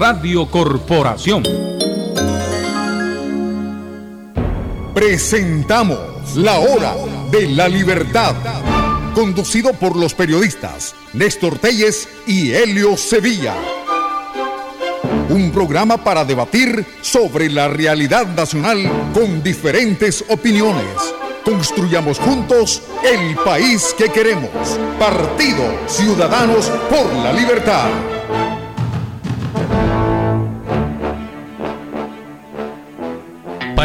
Radio Corporación. Presentamos La Hora de la Libertad, conducido por los periodistas Néstor Telles y Helio Sevilla. Un programa para debatir sobre la realidad nacional con diferentes opiniones. Construyamos juntos el país que queremos. Partido Ciudadanos por la Libertad.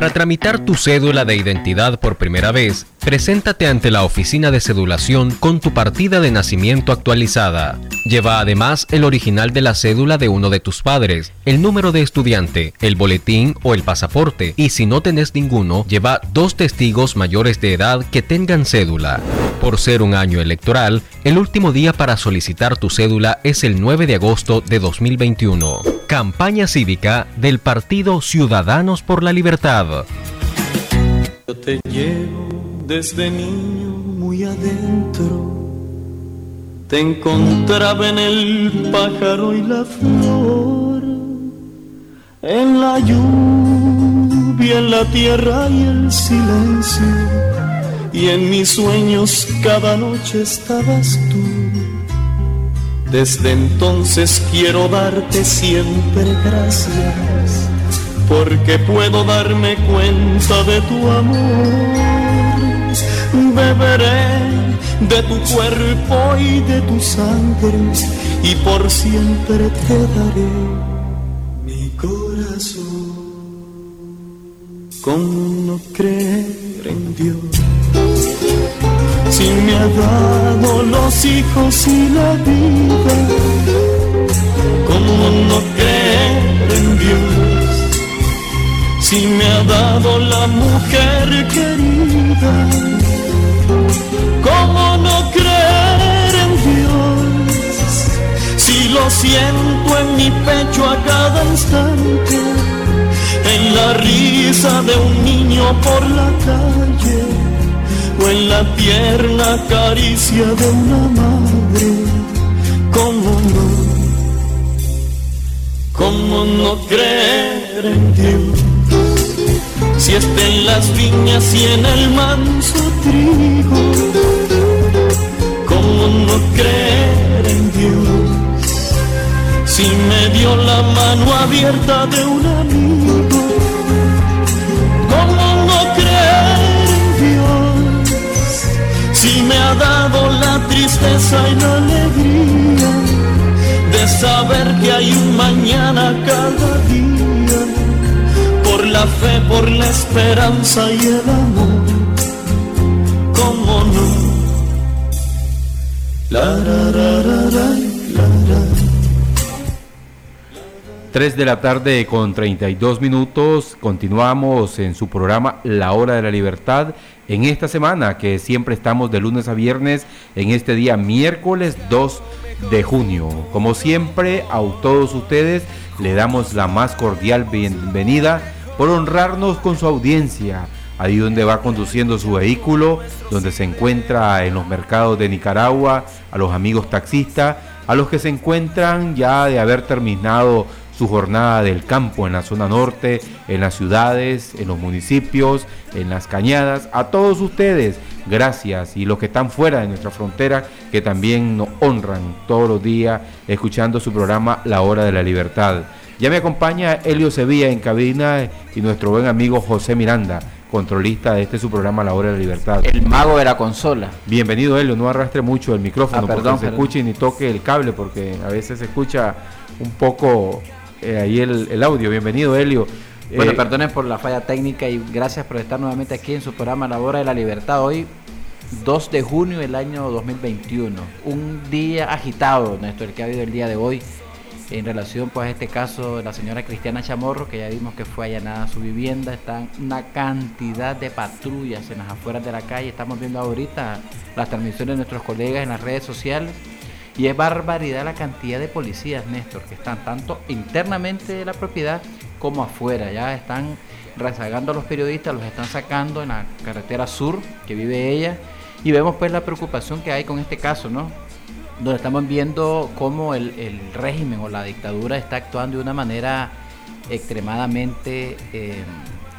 Para tramitar tu cédula de identidad por primera vez, preséntate ante la oficina de cedulación con tu partida de nacimiento actualizada. Lleva además el original de la cédula de uno de tus padres, el número de estudiante, el boletín o el pasaporte, y si no tenés ninguno, lleva dos testigos mayores de edad que tengan cédula. Por ser un año electoral, el último día para solicitar tu cédula es el 9 de agosto de 2021. Campaña cívica del Partido Ciudadanos por la Libertad. Yo te llevo desde niño muy adentro. Te encontraba en el pájaro y la flor, en la lluvia, en la tierra y el silencio. Y en mis sueños cada noche estabas tú. Desde entonces quiero darte siempre gracias, porque puedo darme cuenta de tu amor. Beberé de tu cuerpo y de tu sangre, y por siempre te daré mi corazón. ¿Cómo no creer en Dios? Si me ha dado los hijos y la vida, ¿cómo no creer en Dios? Si me ha dado la mujer querida, ¿cómo no creer en Dios? Si lo siento en mi pecho a cada instante, en la risa de un niño por la calle o en la tierna caricia de una madre, ¿cómo no? ¿Cómo no creer en Dios? Si está en las viñas y en el manso trigo, ¿cómo no creer en Dios? Si me dio la mano abierta de un amigo, ¿cómo no creer en Dios? Si me ha dado la tristeza y la alegría de saber que hay un mañana cada día, la fe, por la esperanza y el amor, ¿cómo no? La, ra, ra, ra, ra, la, ra. 3 de la tarde con 32 minutos. Continuamos en su programa La Hora de la Libertad en esta semana que siempre estamos de lunes a viernes en este día miércoles 2 de junio. Como siempre a todos ustedes le damos la más cordial bienvenida por honrarnos con su audiencia. Ahí donde va conduciendo su vehículo, donde se encuentra en los mercados de Nicaragua, a los amigos taxistas, a los que se encuentran ya de haber terminado su jornada del campo en la zona norte, en las ciudades, en los municipios, en las cañadas. A todos ustedes, gracias. Y los que están fuera de nuestra frontera, que también nos honran todos los días escuchando su programa La Hora de la Libertad. Ya me acompaña Helio Sevilla en cabina y nuestro buen amigo José Miranda, controlista de este su programa La Hora de la Libertad. El mago de la consola. Bienvenido Helio, no arrastre mucho el micrófono Ah, perdón, porque se perdón. escuche ni toque el cable porque a veces se escucha un poco eh, ahí el, el audio. Bienvenido Helio. Bueno, Eh, perdonen por la falla técnica y gracias por estar nuevamente aquí en su programa La Hora de la Libertad. Hoy, 2 de junio del año 2021. Un día agitado, Néstor, el que ha habido el día de hoy en relación pues a este caso de la señora Cristiana Chamorro, que ya vimos que fue allanada su vivienda. Están una cantidad de patrullas en las afueras de la calle. Estamos viendo ahorita las transmisiones de nuestros colegas en las redes sociales. Y es barbaridad la cantidad de policías, Néstor, que están tanto internamente de la propiedad como afuera. Ya están rezagando a los periodistas, los están sacando en la carretera sur que vive ella. Y vemos pues la preocupación que hay con este caso, ¿no? Donde estamos viendo cómo el, el régimen o la dictadura está actuando de una manera extremadamente eh,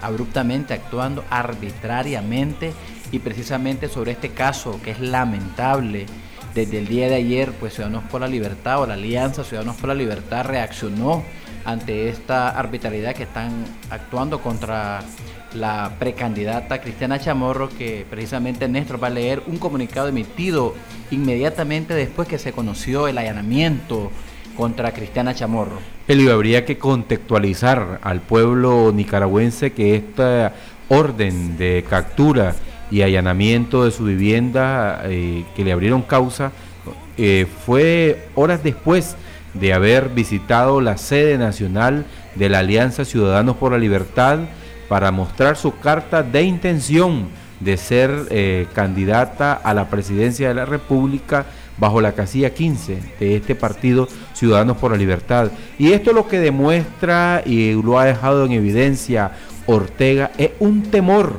abruptamente, actuando arbitrariamente y precisamente sobre este caso que es lamentable. Desde el día de ayer, pues Ciudadanos por la Libertad o la Alianza Ciudadanos por la Libertad reaccionó ante esta arbitrariedad que están actuando contra la precandidata Cristiana Chamorro, que precisamente Néstor va a leer un comunicado emitido inmediatamente después que se conoció el allanamiento contra Cristiana Chamorro. Elio, habría que contextualizar al pueblo nicaragüense que esta orden de captura y allanamiento de su vivienda eh, que le abrieron causa eh, fue horas después de haber visitado la sede nacional de la Alianza Ciudadanos por la Libertad para mostrar su carta de intención de ser eh, candidata a la presidencia de la República bajo la casilla 15 de este partido Ciudadanos por la Libertad. Y esto lo que demuestra y lo ha dejado en evidencia Ortega es un temor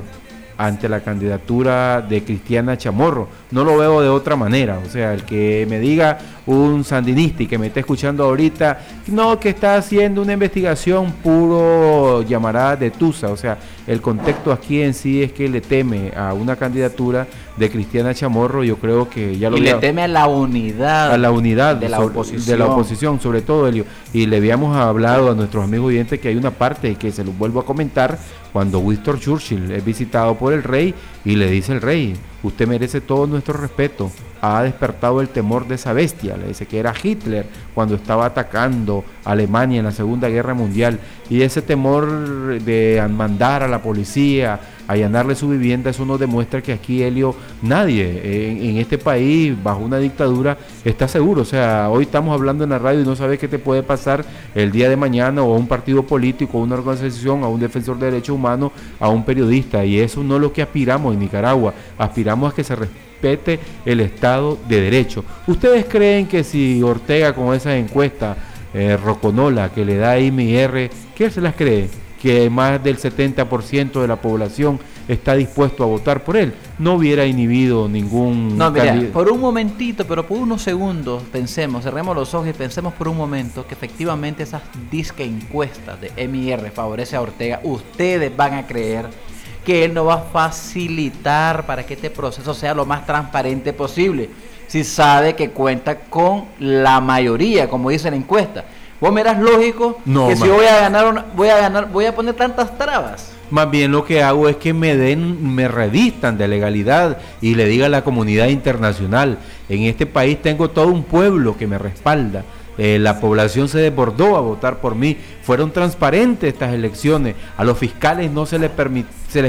ante la candidatura de Cristiana Chamorro. No lo veo de otra manera. O sea, el que me diga un sandinista y que me esté escuchando ahorita, no, que está haciendo una investigación puro llamará de Tusa. O sea, el contexto aquí en sí es que le teme a una candidatura de Cristiana Chamorro. Yo creo que ya lo Y le teme a la unidad. A la unidad de la sobre- oposición. de la oposición, sobre todo, Elio. Y le habíamos hablado a nuestros amigos oyentes que hay una parte que se los vuelvo a comentar cuando Winston Churchill es visitado por el rey y le dice el rey, usted merece todo nuestro respeto, ha despertado el temor de esa bestia, le dice que era Hitler cuando estaba atacando a Alemania en la Segunda Guerra Mundial y ese temor de mandar a la policía, allanarle su vivienda, eso nos demuestra que aquí Helio, nadie en, este país, bajo una dictadura, está seguro. O sea, hoy estamos hablando en la radio y no sabes qué te puede pasar el día de mañana o a un partido político, a una organización, a un defensor de derechos humanos, a un periodista. Y eso no es lo que aspiramos en Nicaragua. Aspiramos a que se respete el Estado de Derecho. ¿Ustedes creen que si Ortega con esas encuestas, eh, Roconola, que le da a IMR, ¿qué se las cree? Que más del 70% de la población está dispuesto a votar por él. No hubiera inhibido ningún No, mira, por un momentito, pero por unos segundos, pensemos, cerremos los ojos y pensemos por un momento que efectivamente esas disque encuestas de MIR favorece a Ortega. Ustedes van a creer que él no va a facilitar para que este proceso sea lo más transparente posible. Si sabe que cuenta con la mayoría, como dice la encuesta. Vos miras lógico No, que si voy a ganar, una- voy a ganar, voy a poner tantas trabas. Más bien lo que hago es que me den, me revistan de legalidad y le diga a la comunidad internacional, en este país tengo todo un pueblo que me respalda. Eh, la población se desbordó a votar por mí. Fueron transparentes estas elecciones. A los fiscales no se les,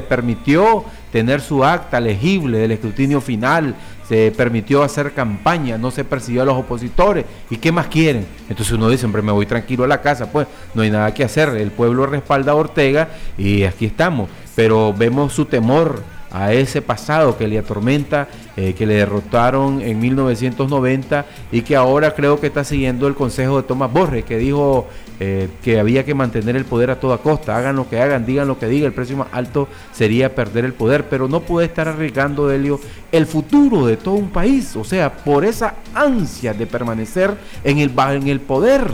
permitió tener su acta legible del escrutinio final. Se permitió hacer campaña, no se persiguió a los opositores. ¿Y qué más quieren? Entonces uno dice, hombre, me voy tranquilo a la casa, pues no hay nada que hacer. El pueblo respalda a Ortega y aquí estamos. Pero vemos su temor a ese pasado que le atormenta, eh, que le derrotaron en 1990 y que ahora creo que está siguiendo el consejo de Tomás Borges, que dijo eh, que había que mantener el poder a toda costa, hagan lo que hagan, digan lo que digan, el precio más alto sería perder el poder, pero no puede estar arriesgando, Helio, el futuro de todo un país, o sea, por esa ansia de permanecer en el, en el poder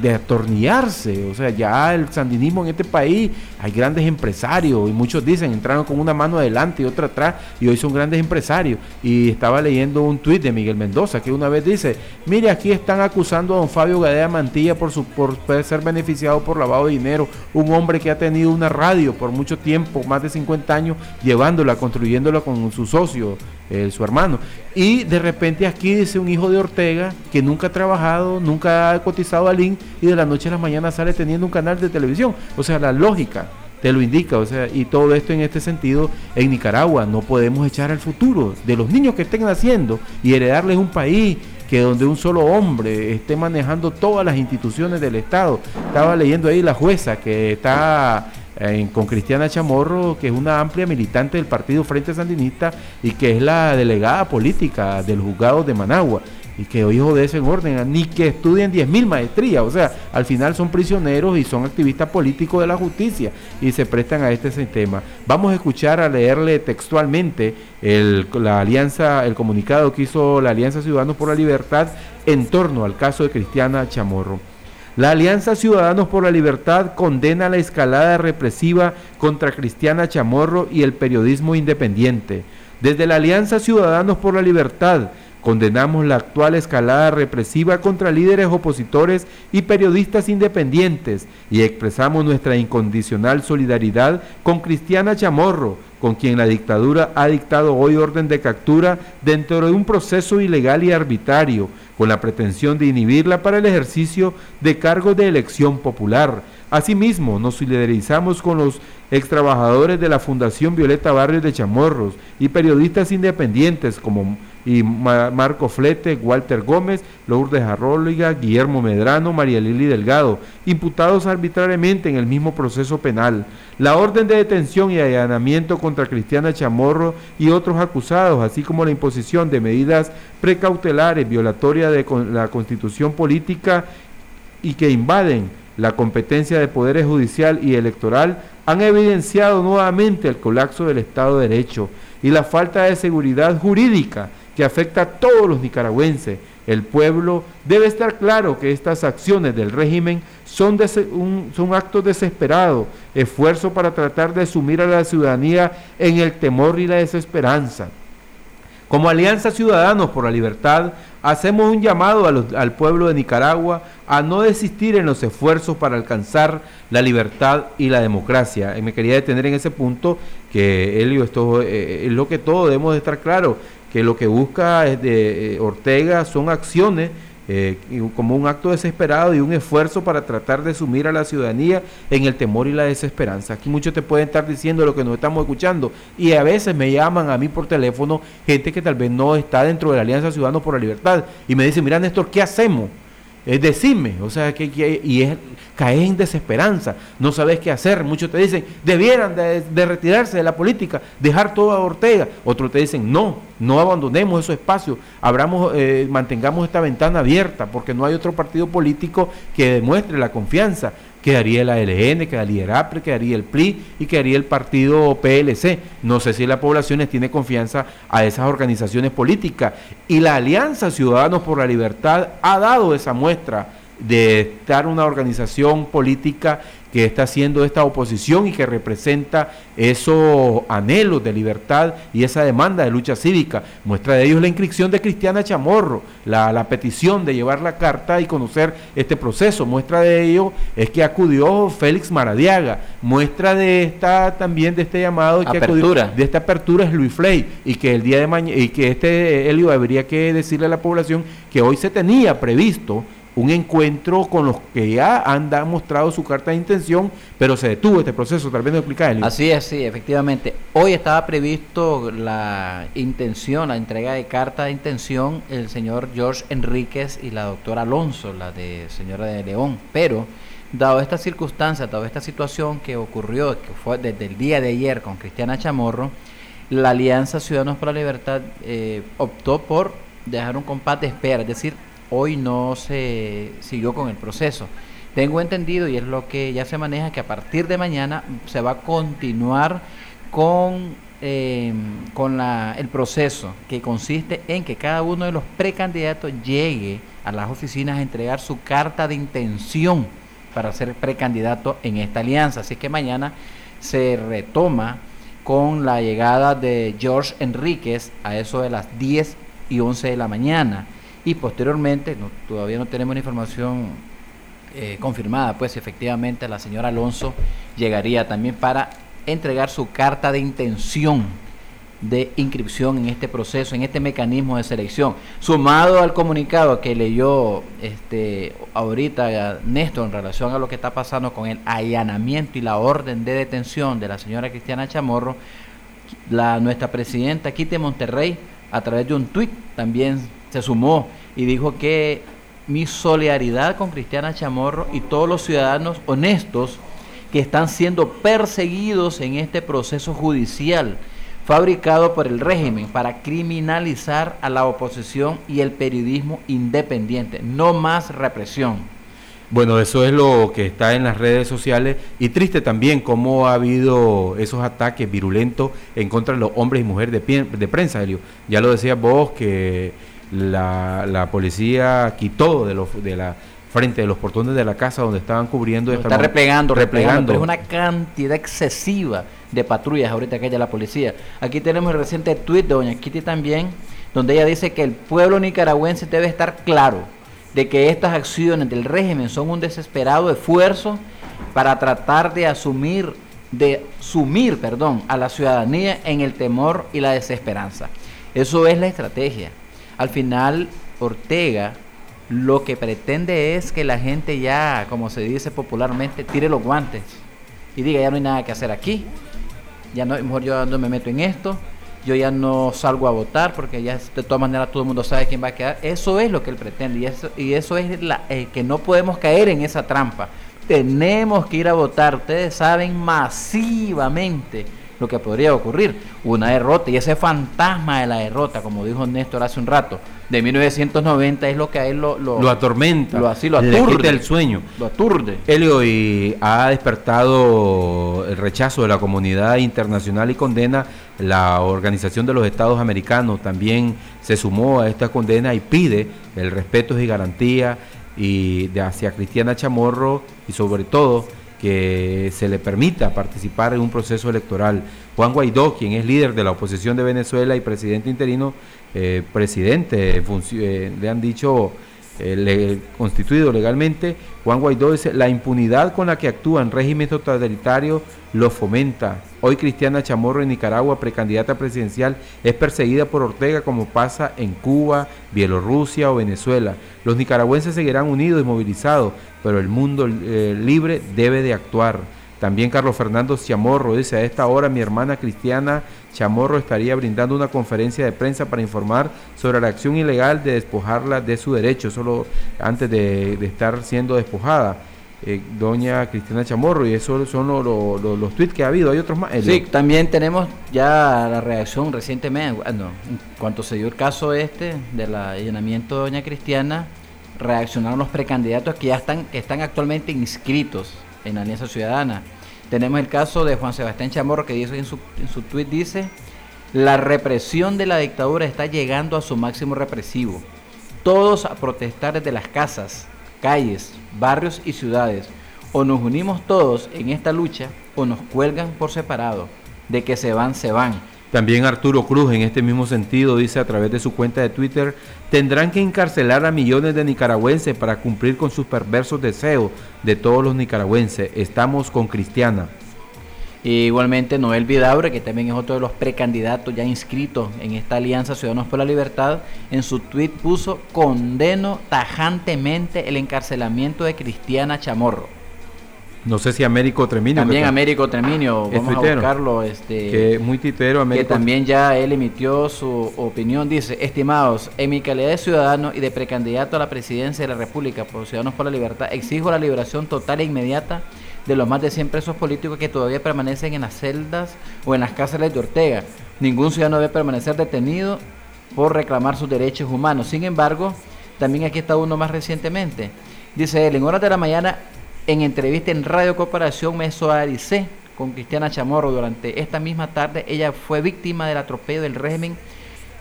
de atornillarse, o sea, ya el sandinismo en este país, hay grandes empresarios y muchos dicen, entraron con una mano adelante y otra atrás y hoy son grandes empresarios. Y estaba leyendo un tuit de Miguel Mendoza que una vez dice, mire, aquí están acusando a don Fabio Gadea Mantilla por, su, por ser beneficiado por lavado de dinero, un hombre que ha tenido una radio por mucho tiempo, más de 50 años, llevándola, construyéndola con su socio, eh, su hermano. Y de repente aquí dice un hijo de Ortega que nunca ha trabajado, nunca ha cotizado al IN y de la noche a la mañana sale teniendo un canal de televisión. O sea, la lógica te lo indica, o sea, y todo esto en este sentido en Nicaragua no podemos echar al futuro de los niños que estén naciendo y heredarles un país que donde un solo hombre esté manejando todas las instituciones del Estado. Estaba leyendo ahí la jueza que está con Cristiana Chamorro, que es una amplia militante del Partido Frente Sandinista y que es la delegada política del juzgado de Managua. y que hoy obedecen orden, ni que estudien 10.000 maestrías. O sea, al final son prisioneros y son activistas políticos de la justicia y se prestan a este sistema. Vamos a escuchar a leerle textualmente el, la alianza, el comunicado que hizo la Alianza Ciudadanos por la Libertad en torno al caso de Cristiana Chamorro. La Alianza Ciudadanos por la Libertad condena la escalada represiva contra Cristiana Chamorro y el periodismo independiente. Desde la Alianza Ciudadanos por la Libertad condenamos la actual escalada represiva contra líderes opositores y periodistas independientes y expresamos nuestra incondicional solidaridad con Cristiana Chamorro, con quien la dictadura ha dictado hoy orden de captura dentro de un proceso ilegal y arbitrario, con la pretensión de inhibirla para el ejercicio de cargos de elección popular. Asimismo, nos solidarizamos con los extrabajadores de la Fundación Violeta Barrios de Chamorros y periodistas independientes como y Marco Flete, Walter Gómez, Lourdes Arróliga, Guillermo Medrano, María Lili Delgado, imputados arbitrariamente en el mismo proceso penal. La orden de detención y allanamiento contra Cristiana Chamorro y otros acusados, así como la imposición de medidas precautelares violatorias de la constitución política y que invaden la competencia de poderes judicial y electoral, han evidenciado nuevamente el colapso del Estado de Derecho y la falta de seguridad jurídica que afecta a todos los nicaragüenses. El pueblo debe estar claro que estas acciones del régimen son, un, son actos desesperados, esfuerzo para tratar de sumir a la ciudadanía en el temor y la desesperanza. Como Alianza Ciudadanos por la Libertad, hacemos un llamado al pueblo de Nicaragua a no desistir en los esfuerzos para alcanzar la libertad y la democracia. Y me quería detener en ese punto que, Elio, esto eh, es lo que todos debemos de estar claros que lo que busca es de, eh, Ortega son acciones eh, como un acto desesperado y un esfuerzo para tratar de sumir a la ciudadanía en el temor y la desesperanza. Aquí muchos te pueden estar diciendo lo que nos estamos escuchando y a veces me llaman a mí por teléfono gente que tal vez no está dentro de la Alianza Ciudadanos por la Libertad y me dicen, mira Néstor, ¿qué hacemos? Es decirme, o sea, que, y es caes en desesperanza, no sabes qué hacer. Muchos te dicen, debieran de, retirarse de la política, dejar todo a Ortega. Otros te dicen, no, no abandonemos esos espacios, abramos, eh, mantengamos esta ventana abierta, porque no hay otro partido político que demuestre la confianza. Quedaría la LN, quedaría el APRE, quedaría el PRI y quedaría el partido PLC. No sé si la población tiene confianza a esas organizaciones políticas. Y la Alianza Ciudadanos por la Libertad ha dado esa muestra de estar una organización política que está haciendo esta oposición y que representa esos anhelos de libertad y esa demanda de lucha cívica. Muestra de ello es la inscripción de Cristiana Chamorro, la, la, petición de llevar la carta y conocer este proceso. Muestra de ello es que acudió Félix Maradiaga. Muestra de esta también de este llamado que apertura. de esta apertura es Luis Fley y que el día de mañana y que este Helio habría que decirle a la población que hoy se tenía previsto un encuentro con los que ya han mostrado su carta de intención, pero se detuvo este proceso, tal vez no explicarle. Así es, sí, efectivamente. Hoy estaba previsto la intención, la entrega de carta de intención, el señor George Enríquez y la doctora Alonso, la de señora de León, pero dado esta circunstancia, dado esta situación que ocurrió, que fue desde el día de ayer con Cristiana Chamorro, la Alianza Ciudadanos por la Libertad eh, optó por dejar un compás de espera, es decir, hoy no se siguió con el proceso. Tengo entendido, y es lo que ya se maneja, que a partir de mañana se va a continuar con, eh, con el proceso, que consiste en que cada uno de los precandidatos llegue a las oficinas a entregar su carta de intención para ser precandidato en esta alianza. Así que mañana se retoma con la llegada de George Enríquez a eso de las 10 y 11 de la mañana y posteriormente, todavía no tenemos información eh, confirmada, pues efectivamente la señora Alonso llegaría también para entregar su carta de intención de inscripción en este proceso, en este mecanismo de selección, sumado al comunicado que leyó este ahorita Néstor en relación a lo que está pasando con el allanamiento y la orden de detención de la señora Cristiana Chamorro, la nuestra presidenta Quite Monterrey a través de un tuit también se sumó y dijo que mi solidaridad con Cristiana Chamorro y todos los ciudadanos honestos que están siendo perseguidos en este proceso judicial fabricado por el régimen para criminalizar a la oposición y el periodismo independiente. No más represión. Bueno, eso es lo que está en las redes sociales y triste también cómo ha habido esos ataques virulentos en contra de los hombres y mujeres de, prensa, Elio. Ya lo decías vos que la, la policía quitó de, los, de la frente de los portones de la casa donde estaban cubriendo. está replegando, replegando. es una cantidad excesiva de patrullas ahorita que hay de la policía. Aquí tenemos el reciente tuit de Doña Kitty también, donde ella dice que el pueblo nicaragüense debe estar claro de que estas acciones del régimen son un desesperado esfuerzo para tratar de asumir, de sumir, perdón, a la ciudadanía en el temor y la desesperanza. Eso es la estrategia. Al final, Ortega lo que pretende es que la gente ya, como se dice popularmente, tire los guantes y diga, ya no hay nada que hacer aquí, ya no, mejor yo no me meto en esto, yo ya no salgo a votar porque ya de todas maneras todo el mundo sabe quién va a quedar. Eso es lo que él pretende y eso, y eso es eh, que no podemos caer en esa trampa. Tenemos que ir a votar, ustedes saben masivamente lo que podría ocurrir, una derrota y ese fantasma de la derrota, como dijo Néstor hace un rato, de 1990 es lo que a él lo, lo, atormenta, lo, así, lo aturde, el sueño. Lo aturde. Helio y ha despertado el rechazo de la comunidad internacional y condena la Organización de los Estados Americanos también se sumó a esta condena y pide el respeto y garantía y de hacia Cristiana Chamorro y sobre todo que se le permita participar en un proceso electoral. Juan Guaidó, quien es líder de la oposición de Venezuela y presidente interino, eh, presidente, eh, le han dicho eh, constituido legalmente, Juan Guaidó dice, la impunidad con la que actúan régimen totalitario lo fomenta. Hoy Cristiana Chamorro en Nicaragua, precandidata presidencial, es perseguida por Ortega como pasa en Cuba, Bielorrusia o Venezuela. Los nicaragüenses seguirán unidos y movilizados, pero el mundo libre debe de actuar. También Carlos Fernando Chamorro dice, a esta hora mi hermana Cristiana Chamorro estaría brindando una conferencia de prensa para informar sobre la acción ilegal de despojarla de su derecho, solo antes de, estar siendo despojada. Eh, doña Cristiana Chamorro, y eso son los tweets que ha habido, hay otros más. Sí, también tenemos ya la reacción recientemente, bueno, en cuanto se dio el caso este del allanamiento de Doña Cristiana, reaccionaron los precandidatos que ya están, que están actualmente inscritos en Alianza Ciudadana. Tenemos el caso de Juan Sebastián Chamorro que dice en su, en su tweet dice, la represión de la dictadura está llegando a su máximo represivo. Todos a protestar desde las casas, calles, barrios y ciudades. O nos unimos todos en esta lucha o nos cuelgan por separado. De que se van, se van. También Arturo Cruz, en este mismo sentido, dice a través de su cuenta de Twitter, tendrán que encarcelar a millones de nicaragüenses para cumplir con sus perversos deseos de todos los nicaragüenses. Estamos con Cristiana. igualmente Noel Vidaure, que también es otro de los precandidatos ya inscritos en esta Alianza Ciudadanos por la Libertad, en su tweet puso condeno tajantemente el encarcelamiento de Cristiana Chamorro. No sé si Américo Treminio. También Américo Treminio, vamos a buscarlo. Este, que muy titero, Américo. Que también ya él emitió su opinión. Dice: Estimados, en mi calidad de ciudadano y de precandidato a la presidencia de la República por Ciudadanos por la Libertad, exijo la liberación total e inmediata de los más de 100 presos políticos que todavía permanecen en las celdas o en las cárceles de Ortega. Ningún ciudadano debe permanecer detenido por reclamar sus derechos humanos. Sin embargo, también aquí está uno más recientemente. Dice él, en horas de la mañana en entrevista en Radio Corporación me con Cristiana Chamorro durante esta misma tarde. Ella fue víctima del atropello del régimen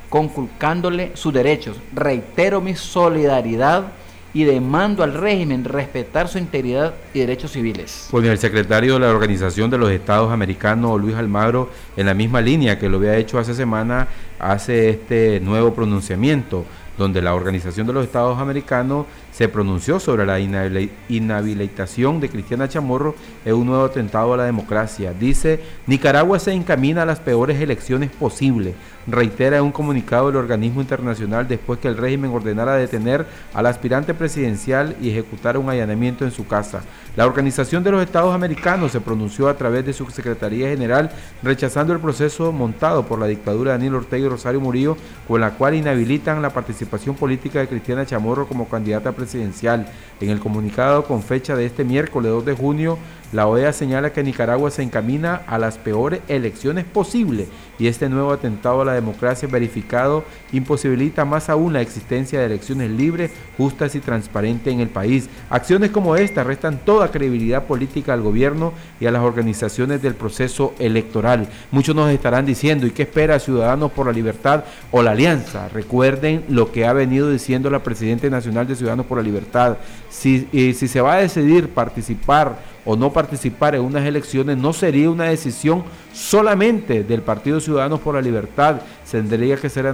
conculcándole sus derechos. Reitero mi solidaridad y demando al régimen respetar su integridad y derechos civiles. Bueno, el secretario de la Organización de los Estados Americanos, Luis Almagro, en la misma línea que lo había hecho hace semana, hace este nuevo pronunciamiento donde la Organización de los Estados Americanos se pronunció sobre la inhabilitación de Cristiana Chamorro en un nuevo atentado a la democracia. Dice, Nicaragua se encamina a las peores elecciones posibles reitera en un comunicado el organismo internacional después que el régimen ordenara detener al aspirante presidencial y ejecutar un allanamiento en su casa. La Organización de los Estados Americanos se pronunció a través de su Secretaría General rechazando el proceso montado por la dictadura de Daniel Ortega y Rosario Murillo con la cual inhabilitan la participación política de Cristiana Chamorro como candidata presidencial En el comunicado con fecha de este miércoles 2 de junio, la OEA señala que Nicaragua se encamina a las peores elecciones posibles y este nuevo atentado a la democracia verificado imposibilita más aún la existencia de elecciones libres, justas y transparentes en el país. Acciones como esta restan toda credibilidad política al gobierno y a las organizaciones del proceso electoral. Muchos nos estarán diciendo, ¿y qué espera Ciudadanos por la Libertad o la Alianza? Recuerden lo que ha venido diciendo la Presidenta Nacional de Ciudadanos por la Libertad. Si, si se va a decidir participar o no participar en unas elecciones no sería una decisión solamente del Partido Ciudadanos por la Libertad, tendría que ser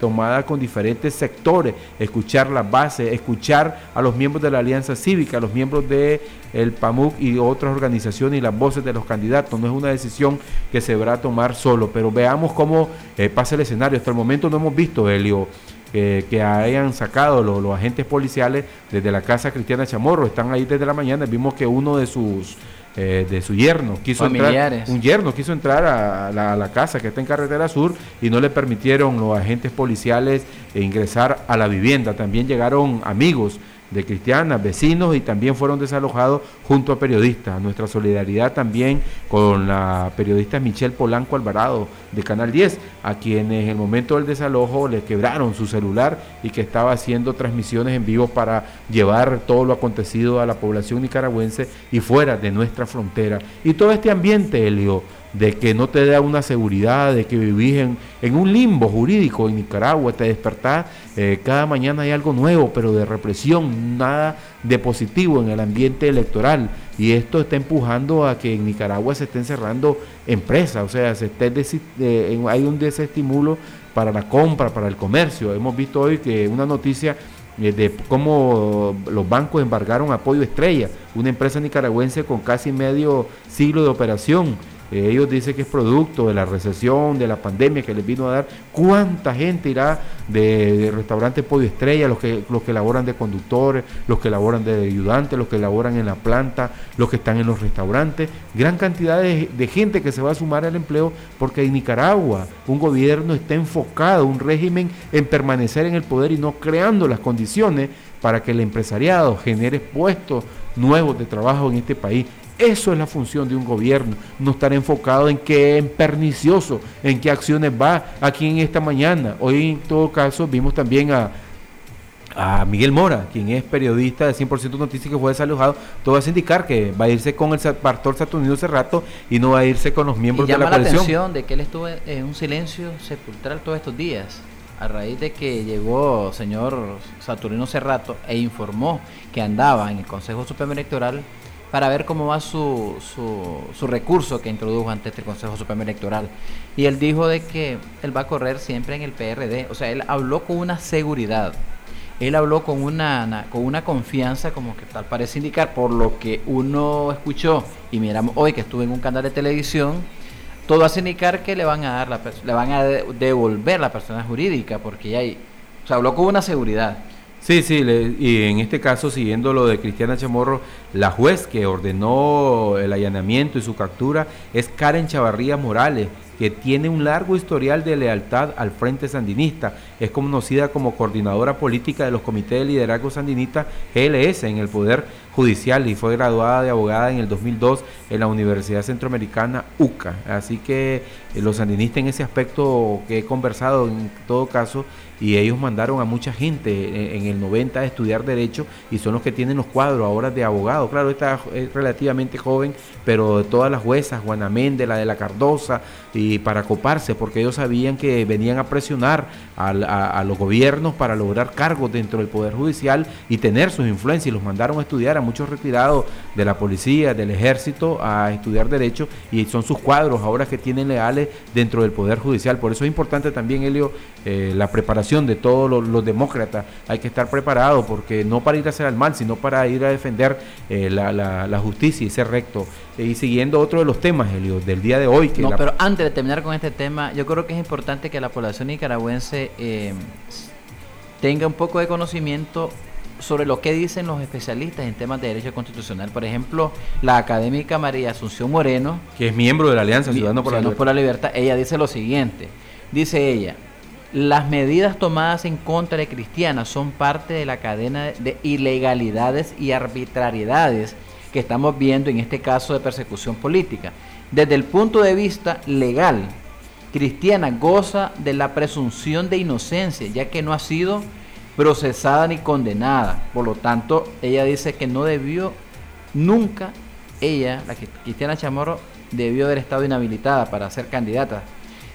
tomada con diferentes sectores, escuchar las bases, escuchar a los miembros de la Alianza Cívica, a los miembros de el PAMUC y otras organizaciones y las voces de los candidatos. No es una decisión que se deberá tomar solo, pero veamos cómo eh, pasa el escenario. Hasta el momento no hemos visto, Helio, que hayan sacado los, agentes policiales desde la casa Cristiana Chamorro. Están ahí desde la mañana. Vimos que uno de sus eh, de su yerno quiso entrar, un yerno quiso entrar a la, casa que está en carretera sur y no le permitieron los agentes policiales ingresar a la vivienda. También llegaron amigos de cristianas, vecinos y también fueron desalojados junto a periodistas. Nuestra solidaridad también con la periodista Michelle Polanco Alvarado de Canal 10, a quienes en el momento del desalojo le quebraron su celular y que estaba haciendo transmisiones en vivo para llevar todo lo acontecido a la población nicaragüense y fuera de nuestra frontera. Y todo este ambiente, Helio, de que no te da una seguridad, de que vivís en, un limbo jurídico en Nicaragua, te despertás, eh, cada mañana hay algo nuevo, pero de represión, nada de positivo en el ambiente electoral. Y esto está empujando a que en Nicaragua se estén cerrando empresas, o sea, se esté eh, hay un desestimulo para la compra, para el comercio. Hemos visto hoy que una noticia eh, de cómo los bancos embargaron apoyo estrella, una empresa nicaragüense con casi medio siglo de operación ellos dicen que es producto de la recesión, de la pandemia que les vino a dar. ¿Cuánta gente irá de, de restaurante Pollo Estrella, los que, los que laboran de conductores, los que laboran de ayudantes, los que laboran en la planta, los que están en los restaurantes? Gran cantidad de gente que se va a sumar al empleo porque en Nicaragua un gobierno está enfocado, un régimen en permanecer en el poder y no creando las condiciones para que el empresariado genere puestos nuevos de trabajo en este país. Eso es la función de un gobierno, no estar enfocado en qué es pernicioso, en qué acciones va aquí en esta mañana. Hoy en todo caso vimos también a, a Miguel Mora, quien es periodista de 100% Noticias que fue desalojado, todo hace indicar que va a irse con el pastor Saturnino hace rato y no va a irse con los miembros de la coalición. la atención de que él estuvo en un silencio sepulcral todos estos días a raíz de que llegó señor Saturnino Cerrato e informó que andaba en el Consejo Supremo Electoral para ver cómo va su, su, recurso que introdujo ante este Consejo Supremo Electoral. Y él dijo de que él va a correr siempre en el PRD. O sea, él habló con una seguridad. Él habló con una, con una confianza, como que tal parece indicar, por lo que uno escuchó y miramos hoy que estuve en un canal de televisión, todo hace indicar que le van a dar la, le van a devolver la persona jurídica, porque ya hay, o sea, habló con una seguridad. Sí, sí, y en este caso, siguiendo lo de Cristiana Chamorro, la juez que ordenó el allanamiento y su captura es Karen Chavarría Morales, que tiene un largo historial de lealtad al Frente Sandinista. Es conocida como coordinadora política de los comités de liderazgo sandinista GLS en el Poder Judicial y fue graduada de abogada en el 2002 en la Universidad Centroamericana UCA. Así que eh, los sandinistas en ese aspecto que he conversado en todo caso y ellos mandaron a mucha gente en el 90 a estudiar derecho y son los que tienen los cuadros ahora de abogado. Claro, está es relativamente joven, pero de todas las juezas, Juana Méndez, la de la Cardosa, y para coparse, porque ellos sabían que venían a presionar a, los gobiernos para lograr cargos dentro del Poder Judicial y tener sus influencias y los mandaron a estudiar a muchos retirados de la policía, del ejército, a estudiar derecho y son sus cuadros ahora que tienen leales dentro del Poder Judicial. Por eso es importante también, Helio, eh, la preparación de todos los, demócratas. Hay que estar preparado porque no para ir a hacer al mal, sino para ir a defender eh, la, justicia y ser recto. Y siguiendo otro de los temas, del día de hoy. Que no, pero antes de terminar con este tema, yo creo que es importante que la población nicaragüense eh, tenga un poco de conocimiento sobre lo que dicen los especialistas en temas de derecho constitucional. Por ejemplo, la académica María Asunción Moreno, que es miembro de la Alianza Ciudadano por, por la Libertad, ella dice lo siguiente, dice ella, las medidas tomadas en contra de Cristiana son parte de la cadena de ilegalidades y arbitrariedades que estamos viendo en este caso de persecución política. Desde el punto de vista legal, Cristiana goza de la presunción de inocencia, ya que no ha sido procesada ni condenada. Por lo tanto, ella dice que no debió nunca, ella, la Cristiana Chamorro, debió haber estado inhabilitada para ser candidata.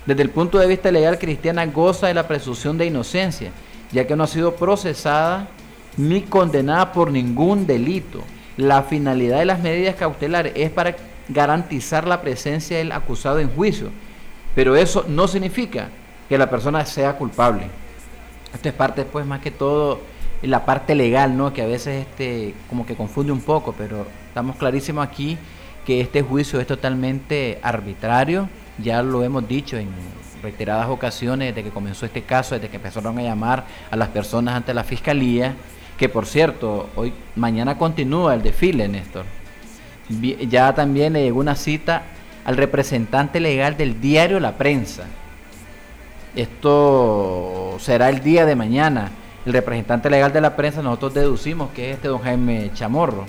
Desde el punto de vista legal, Cristiana goza de la presunción de inocencia, ya que no ha sido procesada ni condenada por ningún delito. La finalidad de las medidas cautelares es para garantizar la presencia del acusado en juicio, pero eso no significa que la persona sea culpable. Esto es parte, pues, más que todo, la parte legal, ¿no? Que a veces este, como que confunde un poco, pero estamos clarísimos aquí que este juicio es totalmente arbitrario, ya lo hemos dicho en reiteradas ocasiones desde que comenzó este caso, desde que empezaron a llamar a las personas ante la fiscalía, que por cierto, hoy mañana continúa el desfile, Néstor. Ya también le llegó una cita al representante legal del diario La Prensa. Esto será el día de mañana. El representante legal de la prensa, nosotros deducimos que es este don Jaime Chamorro.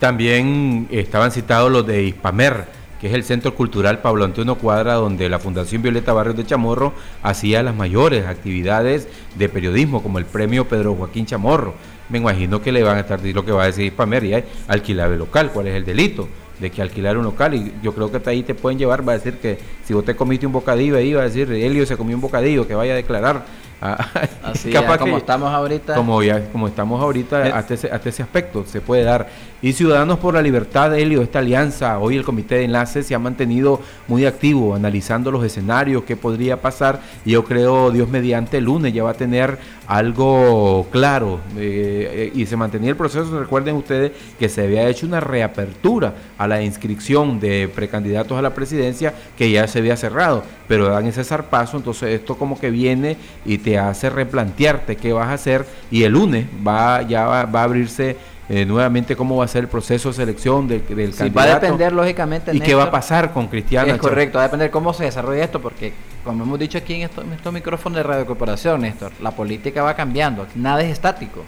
También estaban citados los de Hispamer, que es el Centro Cultural Pablo Antonio Cuadra, donde la Fundación Violeta Barrios de Chamorro hacía las mayores actividades de periodismo, como el premio Pedro Joaquín Chamorro. Me imagino que le van a estar diciendo lo que va a decir Hispamer y hay alquilar el local, cuál es el delito de que alquilar un local y yo creo que hasta ahí te pueden llevar, va a decir que si vos te comiste un bocadillo ahí va a decir Helio se comió un bocadillo, que vaya a declarar Así capaz como estamos ahorita. Como, ya, como estamos ahorita, eh. hasta, ese, hasta ese aspecto se puede dar. Y Ciudadanos por la Libertad, Helio, esta alianza, hoy el Comité de Enlace se ha mantenido muy activo, analizando los escenarios, qué podría pasar. Y yo creo, Dios mediante, el lunes ya va a tener algo claro. Eh, y se mantenía el proceso. Recuerden ustedes que se había hecho una reapertura a la inscripción de precandidatos a la presidencia que ya se había cerrado. Pero dan ese zarpazo, entonces esto como que viene y te hace replantearte qué vas a hacer y el lunes va ya va, a abrirse eh, nuevamente cómo va a ser el proceso de selección del, del candidato. Va a depender lógicamente. ¿Y qué va a pasar con Cristiano? Es correcto, va a depender cómo se desarrolla esto, porque como hemos dicho aquí en estos, en estos micrófonos de Radio Corporación, Néstor, la política va cambiando, nada es estático.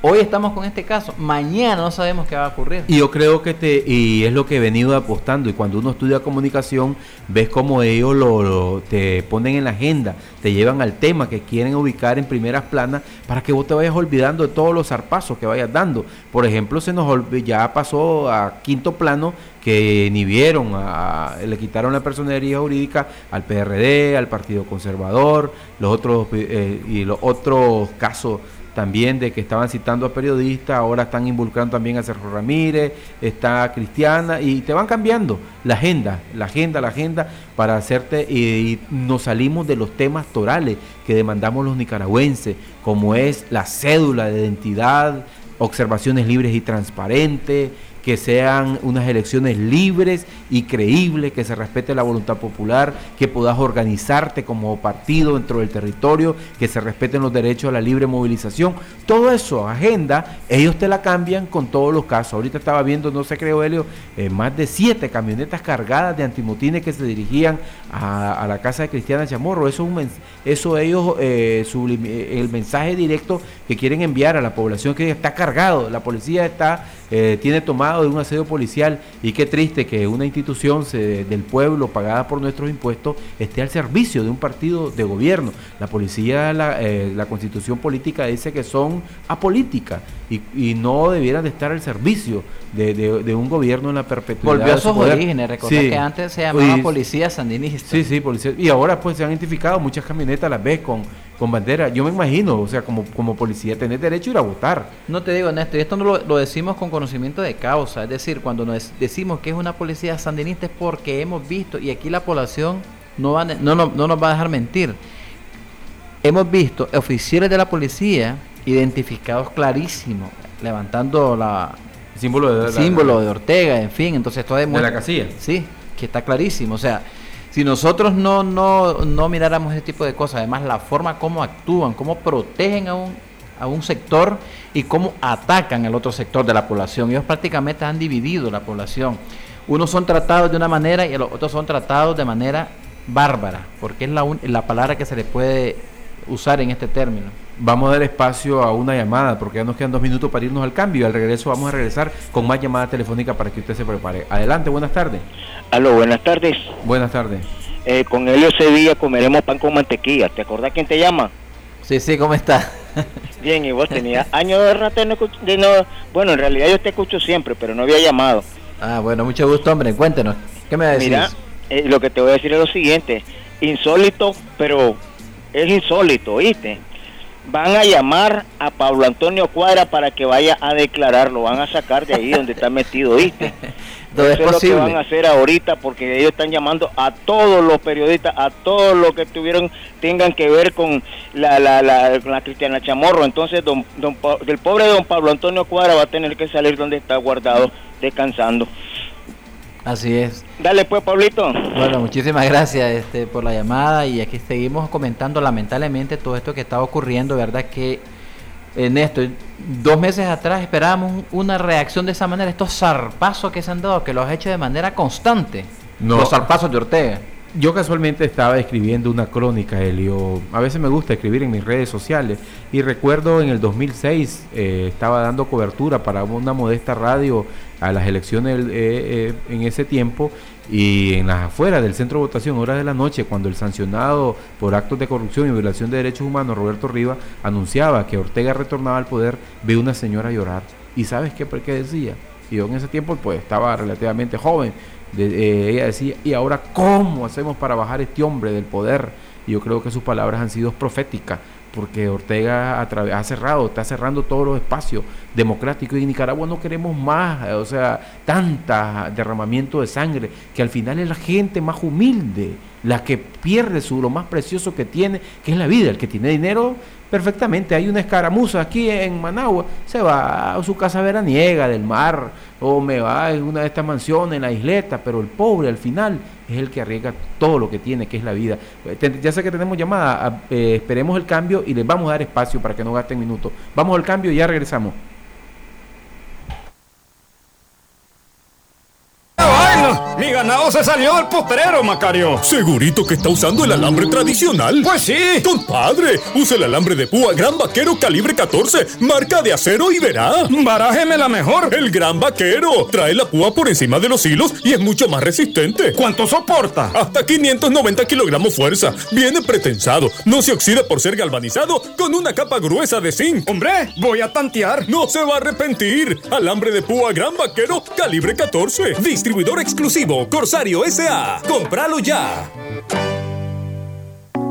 Hoy estamos con este caso, mañana no sabemos qué va a ocurrir. Y yo creo que te, y es lo que he venido apostando, y cuando uno estudia comunicación, ves cómo ellos lo, te ponen en la agenda, te llevan al tema que quieren ubicar en primeras planas para que vos te vayas olvidando de todos los zarpazos que vayas dando. Por ejemplo, se nos ya pasó a quinto plano que ni vieron, le quitaron la personería jurídica al PRD, al Partido Conservador, los otros eh, y los otros casos también de que estaban citando a periodistas, ahora están involucrando también a Sergio Ramírez, está Cristiana, y te van cambiando la agenda, la agenda, la agenda, para hacerte, y, nos salimos de los temas torales que demandamos los nicaragüenses, como es la cédula de identidad, observaciones libres y transparentes, que sean unas elecciones libres y creíbles, que se respete la voluntad popular, que puedas organizarte como partido dentro del territorio, que se respeten los derechos a la libre movilización. Todo eso, agenda, ellos te la cambian con todos los casos. Ahorita estaba viendo, no sé, creo, Helio, eh, más de siete camionetas cargadas de antimotines que se dirigían a, la casa de Cristiana Chamorro. Eso, eso ellos, eh, el mensaje directo que quieren enviar a la población que está cargado, la policía está, eh, tiene tomado de un asedio policial y qué triste que una institución del pueblo pagada por nuestros impuestos esté al servicio de un partido de gobierno. La policía, la, eh, constitución política dice que son apolíticas y, no debieran de estar al servicio de, un gobierno en la perpetuidad. Volvió a sus orígenes, recuerda que antes se llamaba policía sandinista. Sí, sí, policía. Y ahora pues se han identificado muchas camionetas, las ves con con bandera. Yo me imagino, o sea, como, como policía, tener derecho a ir a votar. No te digo, Néstor, y esto no lo, decimos con conocimiento de causa. Es decir, cuando nos decimos que es una policía sandinista es porque hemos visto, y aquí la población no, va, no, no, no nos va a dejar mentir, hemos visto oficiales de la policía identificados clarísimos, levantando la símbolo de, símbolo de Ortega, en fin, entonces esto demuestra... De la casilla. Sí, que está clarísimo, o sea si nosotros no, no, no miráramos ese tipo de cosas, además la forma como actúan, cómo protegen a un, a un sector y cómo atacan al otro sector de la población. Ellos prácticamente han dividido la población. Unos son tratados de una manera y los otros son tratados de manera bárbara, porque es la, la palabra que se le puede usar en este término. Vamos a dar espacio a una llamada porque ya nos quedan dos minutos para irnos al cambio y al regreso vamos a regresar con más llamadas telefónicas para que usted se prepare. Adelante, buenas tardes. Aló, buenas tardes. Buenas tardes. Eh, con Helio Sevilla comeremos pan con mantequilla. ¿Te acordás quién te llama? Sí, sí, ¿cómo está? Bien, y vos tenías años de rato de no, Bueno, en realidad yo te escucho siempre, pero no había llamado. Ah, bueno, mucho gusto, hombre. Cuéntenos. ¿Qué me decís? Mira, eh, lo que te voy a decir es lo siguiente. Insólito, pero es insólito, ¿viste? Van a llamar a Pablo Antonio Cuadra para que vaya a declararlo. Van a sacar de ahí donde está metido, ¿viste? Eso es, lo que van a hacer ahorita porque ellos están llamando a todos los periodistas, a todos los que tuvieron tengan que ver con la, la, la, la Cristiana Chamorro. Entonces, don, don, del pobre don Pablo Antonio Cuadra va a tener que salir donde está guardado, descansando. Así es. Dale pues, Pablito. Bueno, muchísimas gracias este, por la llamada y aquí seguimos comentando lamentablemente todo esto que está ocurriendo, ¿verdad? Que en esto, dos meses atrás esperábamos una reacción de esa manera, estos zarpazos que se han dado, que los ha hecho de manera constante. Los zarpazos de Ortega. Yo casualmente estaba escribiendo una crónica, Elio. A veces me gusta escribir en mis redes sociales. Y recuerdo en el 2006 eh, estaba dando cobertura para una modesta radio a las elecciones eh, eh, en ese tiempo y en las afueras del centro de votación, horas de la noche, cuando el sancionado por actos de corrupción y violación de derechos humanos, Roberto Riva, anunciaba que Ortega retornaba al poder, ve una señora llorar. ¿Y sabes qué, qué decía? Y yo en ese tiempo pues estaba relativamente joven eh, ella decía, ¿y ahora cómo hacemos para bajar este hombre del poder? Y yo creo que sus palabras han sido proféticas, porque Ortega ha cerrado, está cerrando todos los espacios democráticos y en Nicaragua no queremos más, o sea, tanta derramamiento de sangre, que al final es la gente más humilde, la que pierde su, lo más precioso que tiene, que es la vida, el que tiene dinero perfectamente. Hay una escaramuza aquí en Managua, se va a su casa veraniega del mar o me va en una de estas mansiones en la isleta, pero el pobre al final es el que arriesga todo lo que tiene, que es la vida. Ya sé que tenemos llamada, eh, esperemos el cambio y les vamos a dar espacio para que no gasten minutos. Vamos al cambio y ya regresamos. Mi ganado se salió del potrero, Macario. ¿Segurito que está usando el alambre tradicional? Pues sí. Compadre, use el alambre de púa Gran Vaquero calibre 14, marca de acero y verá. Barájeme la mejor. El Gran Vaquero. Trae la púa por encima de los hilos y es mucho más resistente. ¿Cuánto soporta? Hasta 590 kilogramos fuerza. Viene pretensado. No se oxida por ser galvanizado con una capa gruesa de zinc. Hombre, voy a tantear. No se va a arrepentir. Alambre de púa Gran Vaquero calibre 14. Distribuidor exclusivo Corsario SA. ¡Cómpralo ya!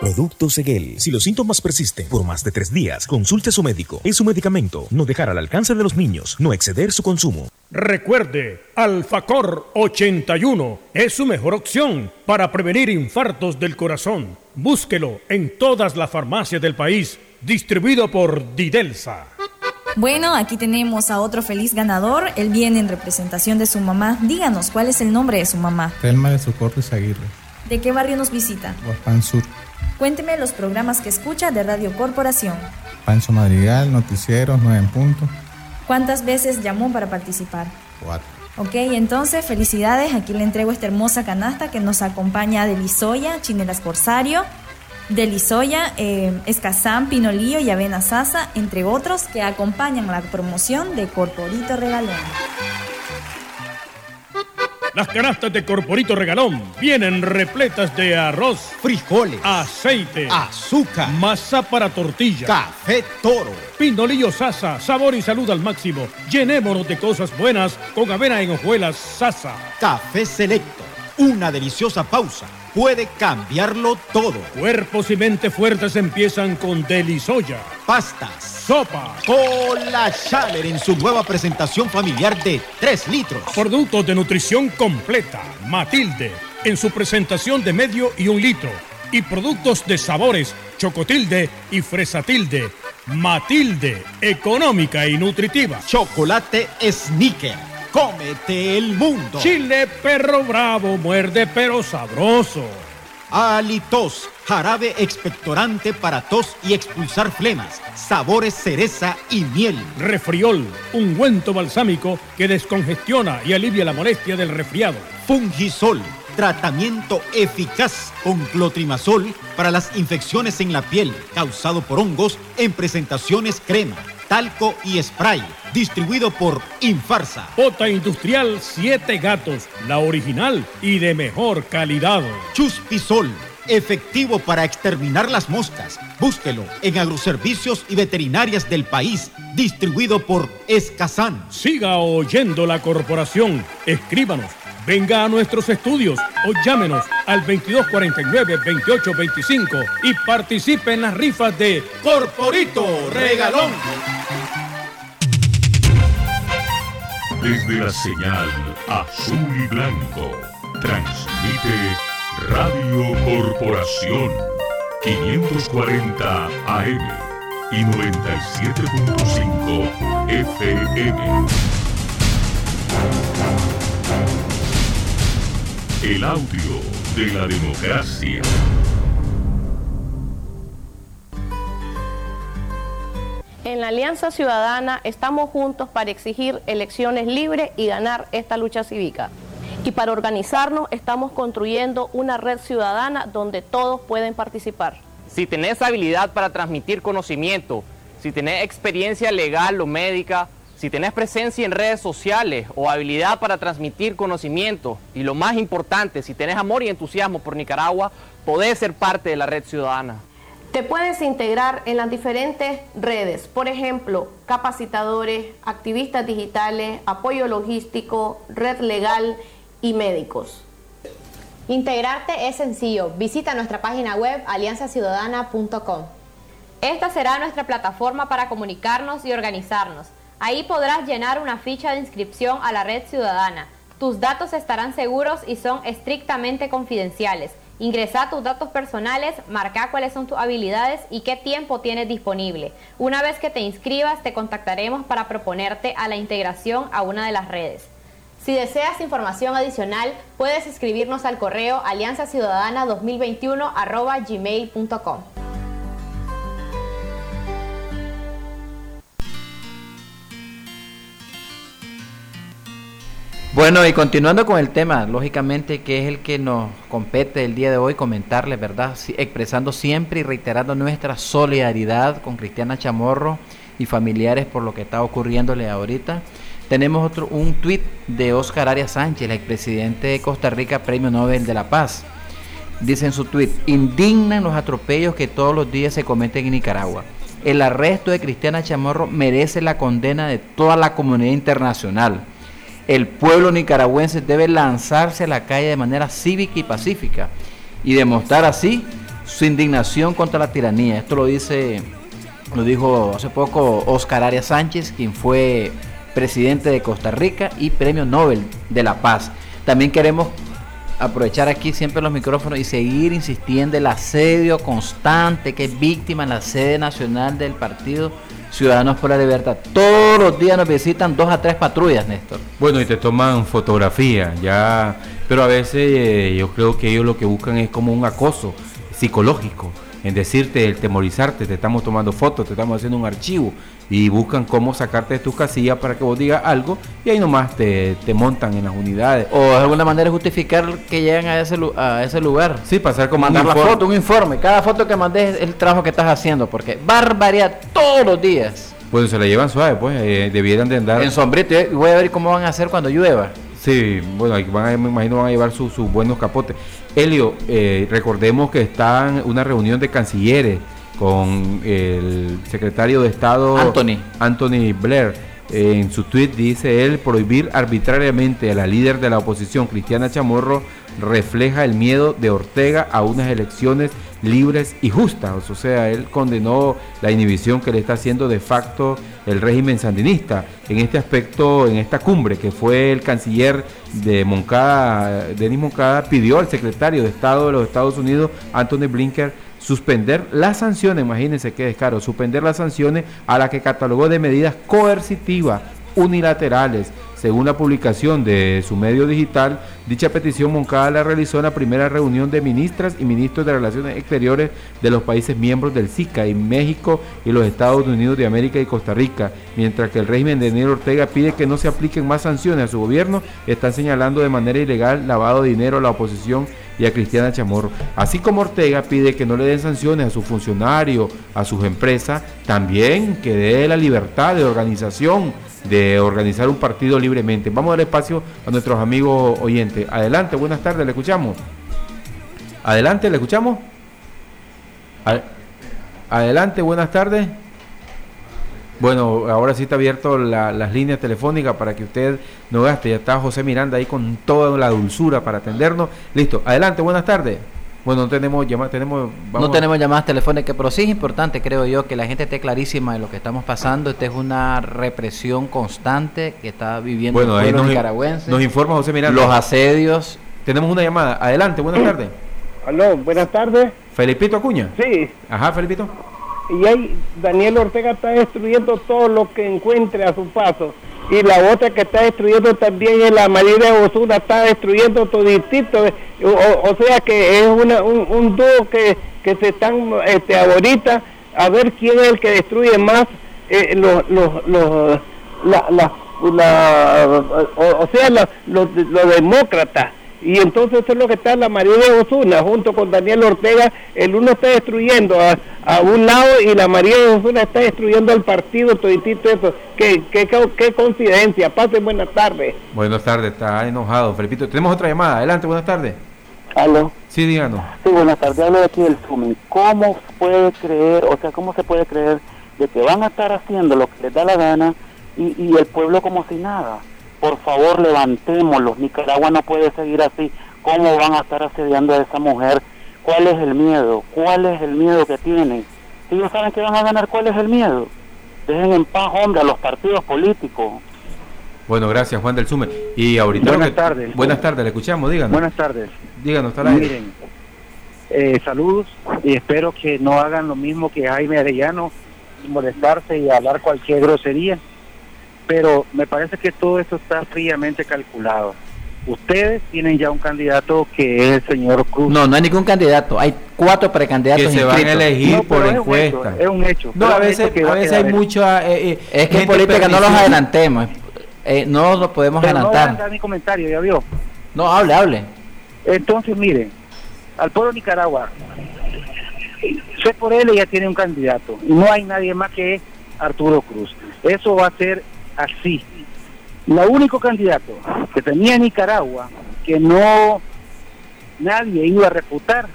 Producto Seguel. Si los síntomas persisten por más de tres días, consulte a su médico. Es su medicamento. No dejar al alcance de los niños. No exceder su consumo. Recuerde, Alfacor 81 es su mejor opción para prevenir infartos del corazón. Búsquelo en todas las farmacias del país. Distribuido por Didelsa. Bueno, aquí tenemos a otro feliz ganador. Él viene en representación de su mamá. Díganos, ¿cuál es el nombre de su mamá? Telma de Socorro Aguirre. ¿De qué barrio nos visita? Huaspan Sur. Cuénteme los programas que escucha de Radio Corporación. Pancho Madrigal, Noticieros, 9 en punto. ¿Cuántas veces llamó para participar? Cuatro. Ok, entonces felicidades. Aquí le entrego esta hermosa canasta que nos acompaña de Lisoya, Chinelas Corsario, de Lisoya, eh, Escazán, Pinolillo y Avena Sasa, entre otros que acompañan la promoción de Corporito Regalón. Las canastas de Corporito Regalón vienen repletas de arroz, frijoles, aceite, azúcar, masa para tortilla, café toro, pinolillo sasa, sabor y salud al máximo. Llenémonos de cosas buenas con avena en hojuelas sasa. Café selecto, una deliciosa pausa puede cambiarlo todo. Cuerpos y mente fuertes empiezan con Delisoya. Pastas. Sopa. Cola Chaler en su nueva presentación familiar de 3 litros. Productos de nutrición completa. Matilde en su presentación de medio y un litro. y productos de sabores Chocotilde y Fresatilde. Matilde, económica y nutritiva. Chocolate Sneaker. Cómete el mundo. Chile perro bravo, muerde pero sabroso. Alitos, jarabe expectorante para tos y expulsar flemas, sabores cereza y miel. Refriol, ungüento balsámico que descongestiona y alivia la molestia del resfriado. Fungisol, tratamiento eficaz con clotrimazol para las infecciones en la piel causado por hongos en presentaciones crema, talco y spray. Distribuido por Infarsa. Pota Industrial 7 Gatos, la original y de mejor calidad. Chuspisol, efectivo para exterminar las moscas. Búsquelo en agroservicios y veterinarias del país. Distribuido por Escazán. Siga oyendo la corporación. Escríbanos Venga a nuestros estudios o llámenos al 2249-2825 y participe en las rifas de Corporito Regalón. Desde la señal azul y blanco, transmite Radio Corporación 540 AM y 97.5 FM. El audio de la democracia. En la Alianza Ciudadana estamos juntos para exigir elecciones libres y ganar esta lucha cívica. Y para organizarnos estamos construyendo una red ciudadana donde todos pueden participar. Si tenés habilidad para transmitir conocimiento, si tenés experiencia legal o médica, si tenés presencia en redes sociales o habilidad para transmitir conocimiento y lo más importante, si tenés amor y entusiasmo por Nicaragua, podés ser parte de la red ciudadana. Te puedes integrar en las diferentes redes, por ejemplo, capacitadores, activistas digitales, apoyo logístico, red legal y médicos. Integrarte es sencillo. Visita nuestra página web alianzaciudadana.com. Esta será nuestra plataforma para comunicarnos y organizarnos. Ahí podrás llenar una ficha de inscripción a la red ciudadana. Tus datos estarán seguros y son estrictamente confidenciales. Ingresa tus datos personales, marca cuáles son tus habilidades y qué tiempo tienes disponible. Una vez que te inscribas, te contactaremos para proponerte a la integración a una de las redes. Si deseas información adicional, puedes escribirnos al correo alianzaciudadana2021 Bueno, y continuando con el tema, lógicamente que es el que nos compete el día de hoy comentarle, ¿verdad? expresando siempre y reiterando nuestra solidaridad con Cristiana Chamorro y familiares por lo que está ocurriéndole ahorita. Tenemos otro, un tuit de Oscar Arias Sánchez, el expresidente de Costa Rica, Premio Nobel de la Paz. Dice en su tuit, indignan los atropellos que todos los días se cometen en Nicaragua. El arresto de Cristiana Chamorro merece la condena de toda la comunidad internacional el pueblo nicaragüense debe lanzarse a la calle de manera cívica y pacífica y demostrar así su indignación contra la tiranía. Esto lo dice, lo dijo hace poco Oscar Arias Sánchez, quien fue presidente de Costa Rica y premio Nobel de la Paz. También queremos aprovechar aquí siempre los micrófonos y seguir insistiendo el asedio constante que es víctima en la sede nacional del partido Ciudadanos por la Libertad. Todos los días nos visitan dos a tres patrullas, Néstor. Bueno, y te toman fotografía, ya, pero a veces eh, yo creo que ellos lo que buscan es como un acoso psicológico, en decirte, el temorizarte, te estamos tomando fotos, te estamos haciendo un archivo y buscan cómo sacarte de tus casillas para que vos digas algo y ahí nomás te, te montan en las unidades. O de alguna manera justificar que llegan a ese, a ese lugar. Sí, pasar como Mandar la foto, un informe. Cada foto que mandes es el trabajo que estás haciendo, porque barbaridad todos los días. Pues se la llevan suave, pues eh, debieran de andar. En sombrito, y voy a ver cómo van a hacer cuando llueva. Sí, bueno, van me imagino van a llevar sus buenos capotes. Helio, eh, recordemos que está en una reunión de cancilleres con el secretario de Estado Anthony, Anthony Blair En su tweet dice él, prohibir arbitrariamente a la líder de la oposición, Cristiana Chamorro, refleja el miedo de Ortega a unas elecciones libres y justas. O sea, él condenó la inhibición que le está haciendo de facto el régimen sandinista. En este aspecto, en esta cumbre que fue el canciller de Moncada, Denis Moncada, pidió al secretario de Estado de los Estados Unidos, Anthony Blinken, suspender las sanciones, imagínense qué descaro, suspender las sanciones a la que catalogó de medidas coercitivas unilaterales. Según la publicación de su medio digital, dicha petición Moncada la realizó en la primera reunión de ministras y ministros de Relaciones Exteriores de los países miembros del SICA en México y los Estados Unidos de América y Costa Rica, mientras que el régimen de Daniel Ortega pide que no se apliquen más sanciones a su gobierno, están señalando de manera ilegal lavado de dinero a la oposición y a Cristiana Chamorro. Así como Ortega pide que no le den sanciones a sus funcionarios, a sus empresas, también que dé la libertad de organización de organizar un partido libremente. Vamos a dar espacio a nuestros amigos oyentes. Adelante, buenas tardes, le escuchamos. Adelante, le escuchamos. Adelante, buenas tardes. Bueno, ahora sí está abierto las líneas telefónicas para que usted no gaste. Ya está José Miranda ahí con toda la dulzura para atendernos. Listo, adelante, buenas tardes. Bueno, no tenemos llamadas, tenemos... No tenemos llamadas telefónicas, pero sí es importante, creo yo, que la gente esté clarísima de lo que estamos pasando. Esta es una represión constante que está viviendo bueno, el pueblo nos, nicaragüense. Nos informa José Miranda. Los asedios. Tenemos una llamada. Adelante, buenas tardes. Aló, buenas tardes. Felipito Acuña. Sí. Ajá, Felipito. Y ahí Daniel Ortega está destruyendo todo lo que encuentre a su paso. Y la otra que está destruyendo también es la María Osuna, está destruyendo todo O, o, sea que es una, un, dúo que, que se están este, ahorita a ver quién es el que destruye más eh, los, los, los, la, la, o, sea, los, los demócratas y entonces eso es lo que está la María de Osuna junto con Daniel Ortega. El uno está destruyendo a, un lado y la María de Osuna está destruyendo al partido, toditito eso. Qué, qué, qué, coincidencia. Pasen buenas tardes. Buenas tardes, está enojado, Felipito. Tenemos otra llamada. Adelante, buenas tardes. ¿Aló? Sí, díganos. Sí, buenas tardes. Hablo de aquí del Sumen. ¿Cómo puede creer, o sea, cómo se puede creer de que van a estar haciendo lo que les da la gana y, y el pueblo como si nada? Por favor levantémoslos, Nicaragua no puede seguir así, ¿cómo van a estar asediando a esa mujer? ¿Cuál es el miedo? ¿Cuál es el miedo que tienen? Si ellos saben que van a ganar, ¿cuál es el miedo? Dejen en paz, hombre, a los partidos políticos. Bueno, gracias Juan del Sume. Y ahorita... Buenas tardes. Buenas tardes, le escuchamos, díganos. Buenas tardes. Díganos, está la Miren, eh, saludos y espero que no hagan lo mismo que Jaime Arellano, molestarse y hablar cualquier grosería pero me parece que todo eso está fríamente calculado. Ustedes tienen ya un candidato que es el señor Cruz. No, no hay ningún candidato. Hay cuatro precandidatos que se van a elegir por encuesta. Es un hecho. No, a veces, a veces hay mucha. Eh, eh, es que en política no los adelantemos. Eh, no los podemos adelantar. No voy a mi comentario, ya vio. No, hable, hable. Entonces, miren, al pueblo de Nicaragua, sé por él ya tiene un candidato. No hay nadie más que Arturo Cruz. Eso va a ser así. El único candidato que tenía Nicaragua que no nadie iba a reputar,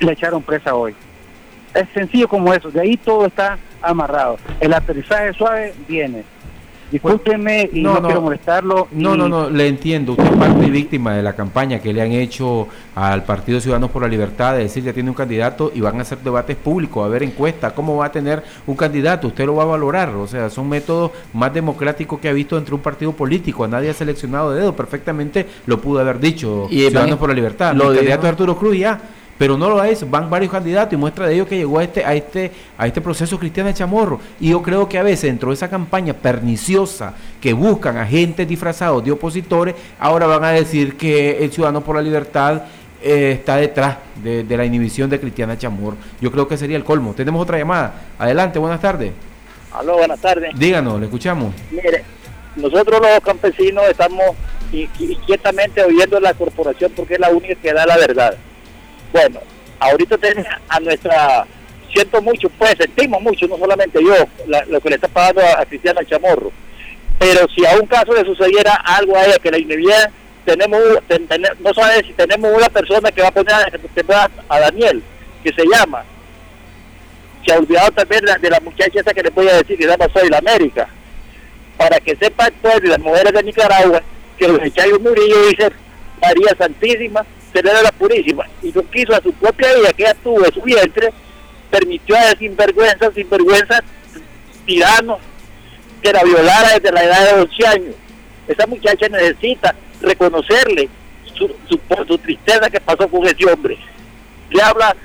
le echaron presa hoy. Es sencillo como eso, de ahí todo está amarrado. El aterrizaje suave viene. Discúlpeme y no, quiero molestarlo. No, no, no, le entiendo. Usted es parte y víctima de la campaña que le han hecho al Partido Ciudadanos por la Libertad de decir ya tiene un candidato y van a hacer debates públicos, a ver encuestas, cómo va a tener un candidato, usted lo va a valorar. O sea, son métodos más democráticos que ha visto entre un partido político. A nadie ha seleccionado de dedo, perfectamente lo pudo haber dicho y Ciudadanos por la Libertad. Lo candidato Arturo Cruz ya pero no lo es, van varios candidatos y muestra de ello que llegó a este, a este, a este proceso Cristiana Chamorro. Y yo creo que a veces dentro de esa campaña perniciosa que buscan agentes disfrazados de opositores, ahora van a decir que el Ciudadano por la Libertad eh, está detrás de, la inhibición de Cristiana Chamorro. Yo creo que sería el colmo. Tenemos otra llamada. Adelante, buenas tardes. Aló, buenas tardes. Díganos, le escuchamos. Mire, nosotros los campesinos estamos inquietamente oyendo la corporación porque es la única que da la verdad. Bueno, ahorita tenemos a nuestra, siento mucho, pues sentimos mucho, no solamente yo, lo que le está pagando a, Cristiana Chamorro, pero si a un caso le sucediera algo a ella que la inhibiera, tenemos, no sabes si tenemos una persona que va a poner a, a Daniel, que se llama, se ha olvidado también de la muchacha esa que le voy a decir que se llama Soy la América. para que sepa el pueblo y las mujeres de Nicaragua que los Chayo Murillo dice María Santísima, Celera la Purísima, y no quiso a su propia hija que ella tuvo en su vientre, permitió a sinvergüenza, sinvergüenza, tirano, que la violara desde la edad de 11 años. Esa muchacha necesita reconocerle su, su, por su tristeza que pasó con ese hombre. Le habla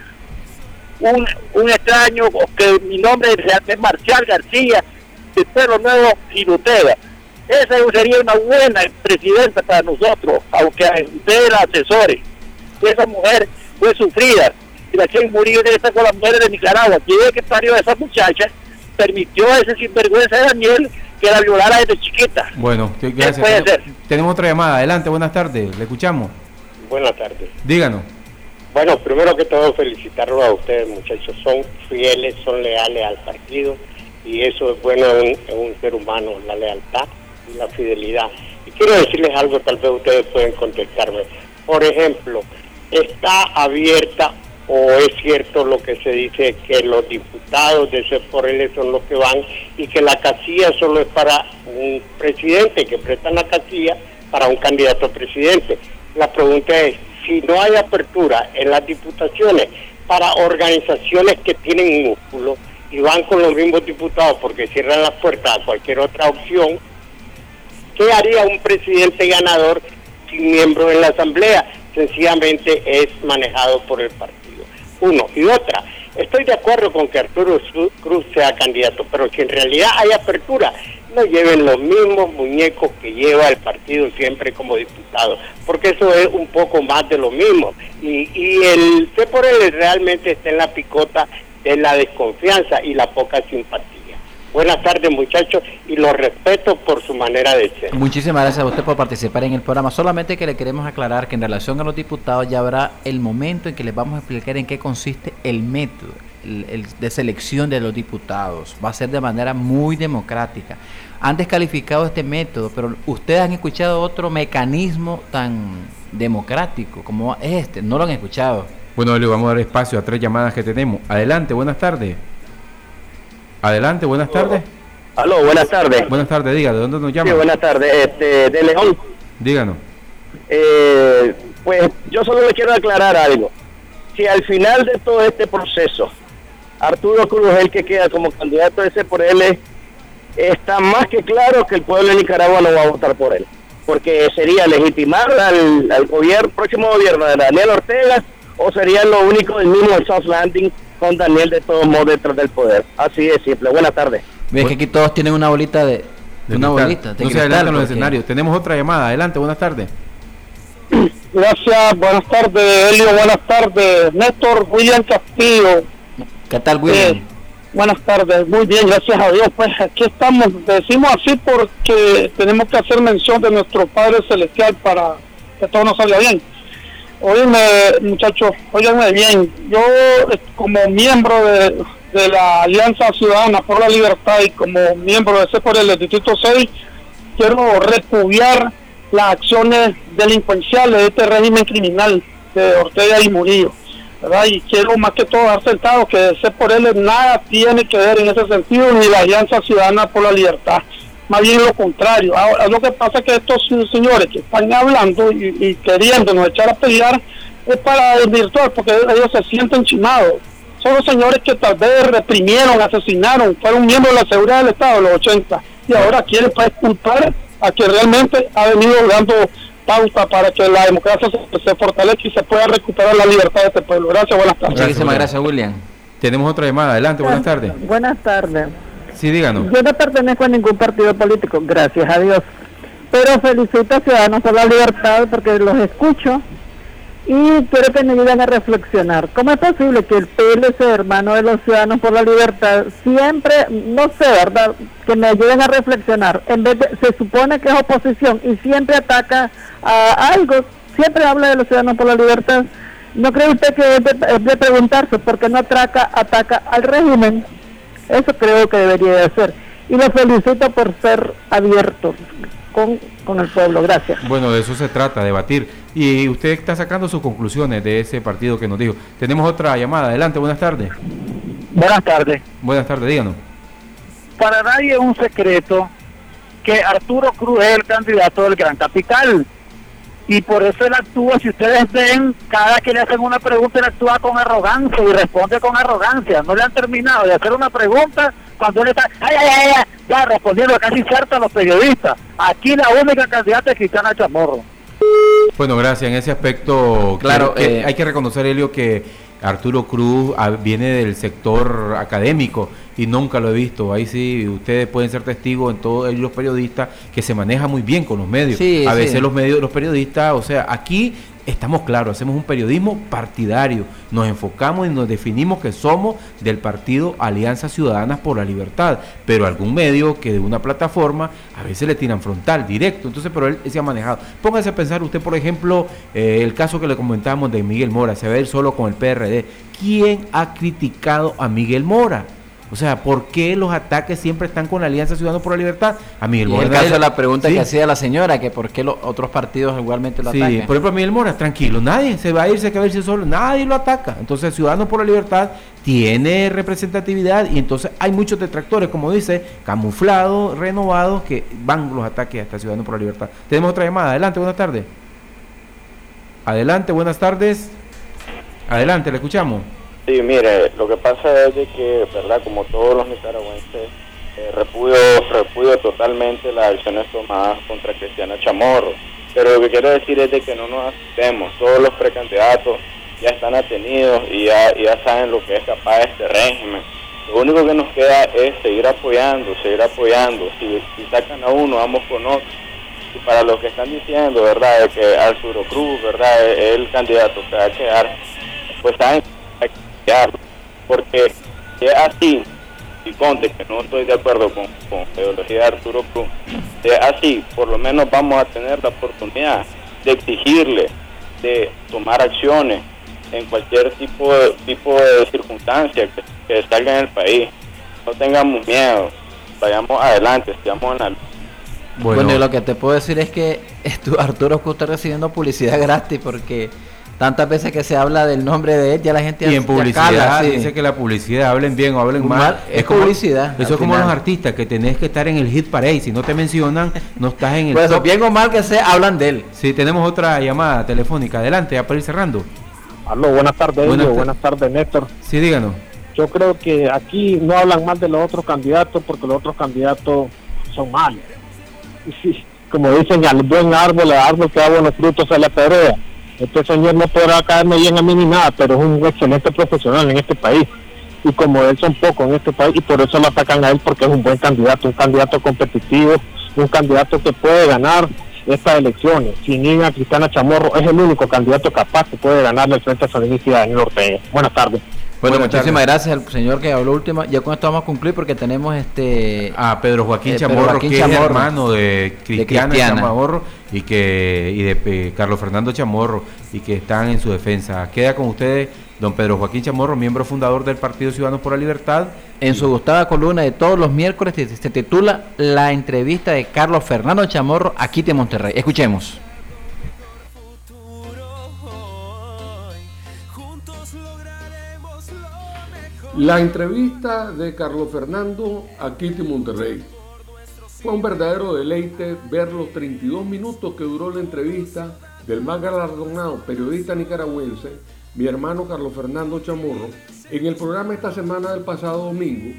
un, un extraño que mi nombre es Marcial García, de pelo nuevo y Nutella. Esa sería una buena presidenta para nosotros, aunque usted la asesore. Esa mujer fue sufrida. Y la que murió de esta con las mujeres de Nicaragua. Quien que parió a esa muchacha permitió a ese sinvergüenza de Daniel que la violara desde chiquita. Bueno, que- gracias. puede ser? Tenemos otra llamada. Adelante, buenas tardes. Le escuchamos. Buenas tardes. Díganos. Bueno, primero que todo felicitarlos a ustedes muchachos. Son fieles, son leales al partido y eso es bueno en en un ser humano, la lealtad y la fidelidad. Y quiero decirles algo, tal vez ustedes pueden contestarme. Por ejemplo, ¿está abierta o es cierto lo que se dice que los diputados de ese él son los que van y que la casilla solo es para un presidente, que prestan la casilla para un candidato a presidente? La pregunta es, si no hay apertura en las diputaciones para organizaciones que tienen músculo y van con los mismos diputados porque cierran las puertas a cualquier otra opción, ¿qué haría un presidente ganador sin miembro en la asamblea? Sencillamente es manejado por el partido. Uno. Y otra, estoy de acuerdo con que Arturo Cruz sea candidato, pero si en realidad hay apertura, no lleven los mismos muñecos que lleva el partido siempre como diputado, porque eso es un poco más de lo mismo. Y, y el C por él realmente está en la picota de la desconfianza y la poca simpatía. Buenas tardes muchachos y los respeto por su manera de ser. Muchísimas gracias a usted por participar en el programa. Solamente que le queremos aclarar que en relación a los diputados ya habrá el momento en que les vamos a explicar en qué consiste el método el- el de selección de los diputados. Va a ser de manera muy democrática. Han descalificado este método, pero ustedes han escuchado otro mecanismo tan democrático como este. No lo han escuchado. Bueno, le vamos a dar espacio a tres llamadas que tenemos. Adelante, buenas tardes. Adelante, buenas tardes. Aló, buenas tardes. Buenas tardes, diga, ¿de dónde nos llama? Sí, buenas tardes. Este, de León. Díganos. Eh, pues yo solo le quiero aclarar algo. Si al final de todo este proceso, Arturo Cruz el que queda como candidato ese por él, está más que claro que el pueblo de Nicaragua no va a votar por él. Porque sería legitimar al, al gobierno, próximo gobierno de Daniel Ortega, o sería lo único del mismo soft landing con Daniel de todos modos detrás del poder. Así de simple. Buenas tardes. Ves que aquí todos tienen una bolita de, De una cristal. bolita. de No se adelantan los porque- escenarios. Tenemos otra llamada. Adelante, buenas tardes. Gracias, buenas tardes, Elio, buenas tardes. Néstor William Castillo. ¿Qué tal, William? Eh, buenas tardes, muy bien, gracias a Dios. Pues aquí estamos, decimos así porque tenemos que hacer mención de nuestro Padre Celestial para que todo nos salga bien. Óyeme, muchachos, óyeme bien. Yo, eh, como miembro de, de la Alianza Ciudadana por la Libertad y como miembro de por el Distrito 6, quiero repudiar las acciones delincuenciales de este régimen criminal de Ortega y Murillo. ¿verdad? Y quiero más que todo dar sentado que por él nada tiene que ver en ese sentido, ni la Alianza Ciudadana por la Libertad. Más bien lo contrario. Ahora, lo que pasa es que estos señores que están hablando y, y queriéndonos echar a pelear es para desvirtuar, porque ellos se sienten chimados. Son los señores que tal vez reprimieron, asesinaron, fueron miembros de la seguridad del Estado en los 80 y ahora quieren pues culpar a que realmente ha venido dando pauta para que la democracia se, se fortalezca y se pueda recuperar la libertad de este pueblo. Gracias, buenas tardes. Muchísimas gracias, William. Tenemos otra llamada. Adelante, buenas tardes. Buenas tardes. Sí, díganos. Yo no pertenezco a ningún partido político, gracias a Dios. Pero felicito a Ciudadanos por la Libertad porque los escucho y quiero que me ayuden a reflexionar. ¿Cómo es posible que el PLC, hermano de los Ciudadanos por la Libertad, siempre, no sé, ¿verdad? Que me ayuden a reflexionar. En vez de, se supone que es oposición y siempre ataca a algo, siempre habla de los Ciudadanos por la Libertad. ¿No cree usted que es de, preguntarse por qué no atraca, ataca al régimen? Eso creo que debería de hacer. Y lo felicito por ser abiertos con, con el pueblo. Gracias. Bueno, de eso se trata, debatir. Y usted está sacando sus conclusiones de ese partido que nos dijo. Tenemos otra llamada. Adelante, buenas tardes. Buenas tardes. Buenas tardes, díganos. Para nadie es un secreto que Arturo Cruz es el candidato del Gran Capital. Y por eso él actúa, si ustedes ven, cada que le hacen una pregunta, él actúa con arrogancia y responde con arrogancia. No le han terminado de hacer una pregunta cuando él está, ay, ay, ay, ay", ya respondiendo casi cierto a los periodistas. Aquí la única candidata es Cristiana Chamorro. Bueno, gracias. En ese aspecto, Claro, que eh, hay que reconocer, Helio, que Arturo Cruz ah, viene del sector académico y nunca lo he visto. Ahí sí, ustedes pueden ser testigos en todos los periodistas que se maneja muy bien con los medios. Sí, a sí. veces los medios, los periodistas, o sea, aquí estamos claros, hacemos un periodismo partidario, nos enfocamos y nos definimos que somos del partido Alianza Ciudadanas por la Libertad, pero algún medio que de una plataforma a veces le tiran frontal, directo, entonces, pero él se ha manejado. Póngase a pensar usted, por ejemplo, eh, el caso que le comentábamos de Miguel Mora, se va a ir solo con el PRD. ¿Quién ha criticado a Miguel Mora? O sea, ¿por qué los ataques siempre están con la Alianza Ciudadana por la Libertad? A Miguel Y Mora. el caso de la pregunta Sí. que hacía la señora, que por qué los otros partidos igualmente lo Sí, atacan. por ejemplo, Miguel Mora, tranquilo, nadie se va a ir, se va a irse solo, nadie lo ataca. Entonces, Ciudadanos por la Libertad tiene representatividad y entonces hay muchos detractores, como dice, camuflados, renovados, que van los ataques hasta Ciudadanos por la Libertad. Tenemos otra llamada, adelante, buenas tardes. Adelante, buenas tardes. Adelante, le escuchamos. Sí, mire, lo que pasa es de que, ¿verdad? Como todos los nicaragüenses, eh, repudio, totalmente las acciones tomadas contra Cristiana Chamorro. Pero lo que quiero decir es de que no nos asustemos. Todos los precandidatos ya están atenidos y ya, ya saben lo que es capaz este régimen. Lo único que nos queda es seguir apoyando, seguir apoyando. Si, si sacan a uno, vamos con otro. Y para los que están diciendo, ¿verdad?, de que Arturo Cruz, ¿verdad?, es el candidato que va a quedar, pues saben Porque si es así, y conte que no estoy de acuerdo con, con la ideología de Arturo Cruz, si es así, por lo menos vamos a tener la oportunidad de exigirle, de tomar acciones en cualquier tipo de, tipo de circunstancia que, que salga en el país. No tengamos miedo, vayamos adelante, sigamos en la lucha. Bueno, y lo que te puedo decir es que Arturo Cruz está recibiendo publicidad gratis porque tantas veces que se habla del nombre de él, ya la gente Y ya- en publicidad cala, sí. dice que la publicidad, hablen bien o hablen Mal, mal. es publicidad, Eso es como final. los artistas, que tenés que estar en el hit parade. Si no te mencionan, no estás en el Pues top. bien o mal que sea, hablan de él. Sí, tenemos otra llamada telefónica. Adelante, ya para ir cerrando. Aló, buenas tardes, Buenas buenas tardes, Néstor. Sí, díganos. Yo creo que aquí no hablan mal de los otros candidatos porque los otros candidatos son malos. Y sí, como dicen, al buen árbol, al árbol que da buenos frutos se le pedrea. Este señor no podrá caerme bien a mí ni nada, pero es un excelente profesional en este país. Y como él son pocos en este país, y por eso lo atacan a él porque es un buen candidato, un candidato competitivo, un candidato que puede ganar estas elecciones. Sin ir a Cristiana Chamorro, es el único candidato capaz que puede ganarle el Frente Sandinista y Daniel Ortega. Buenas tardes. Bueno, Buenas muchísimas tardes. gracias al señor que habló última. Ya con esto vamos a concluir porque tenemos este a Pedro Joaquín eh, Pedro Chamorro, Joaquín que Chamorro. es hermano de Cristiana, Cristiana. Chamorro y que y de eh, Carlos Fernando Chamorro y que están en su defensa. Queda con ustedes don Pedro Joaquín Chamorro, miembro fundador del Partido Ciudadanos por la Libertad. En su gustada columna de todos los miércoles se titula La entrevista de Carlos Fernando Chamorro aquí de Monterrey. Escuchemos. La entrevista de Carlos Fernando a Kitty Monterrey. Fue un verdadero deleite ver los 32 minutos que duró la entrevista del más galardonado periodista nicaragüense, mi hermano Carlos Fernando Chamorro, en el programa esta semana del pasado domingo,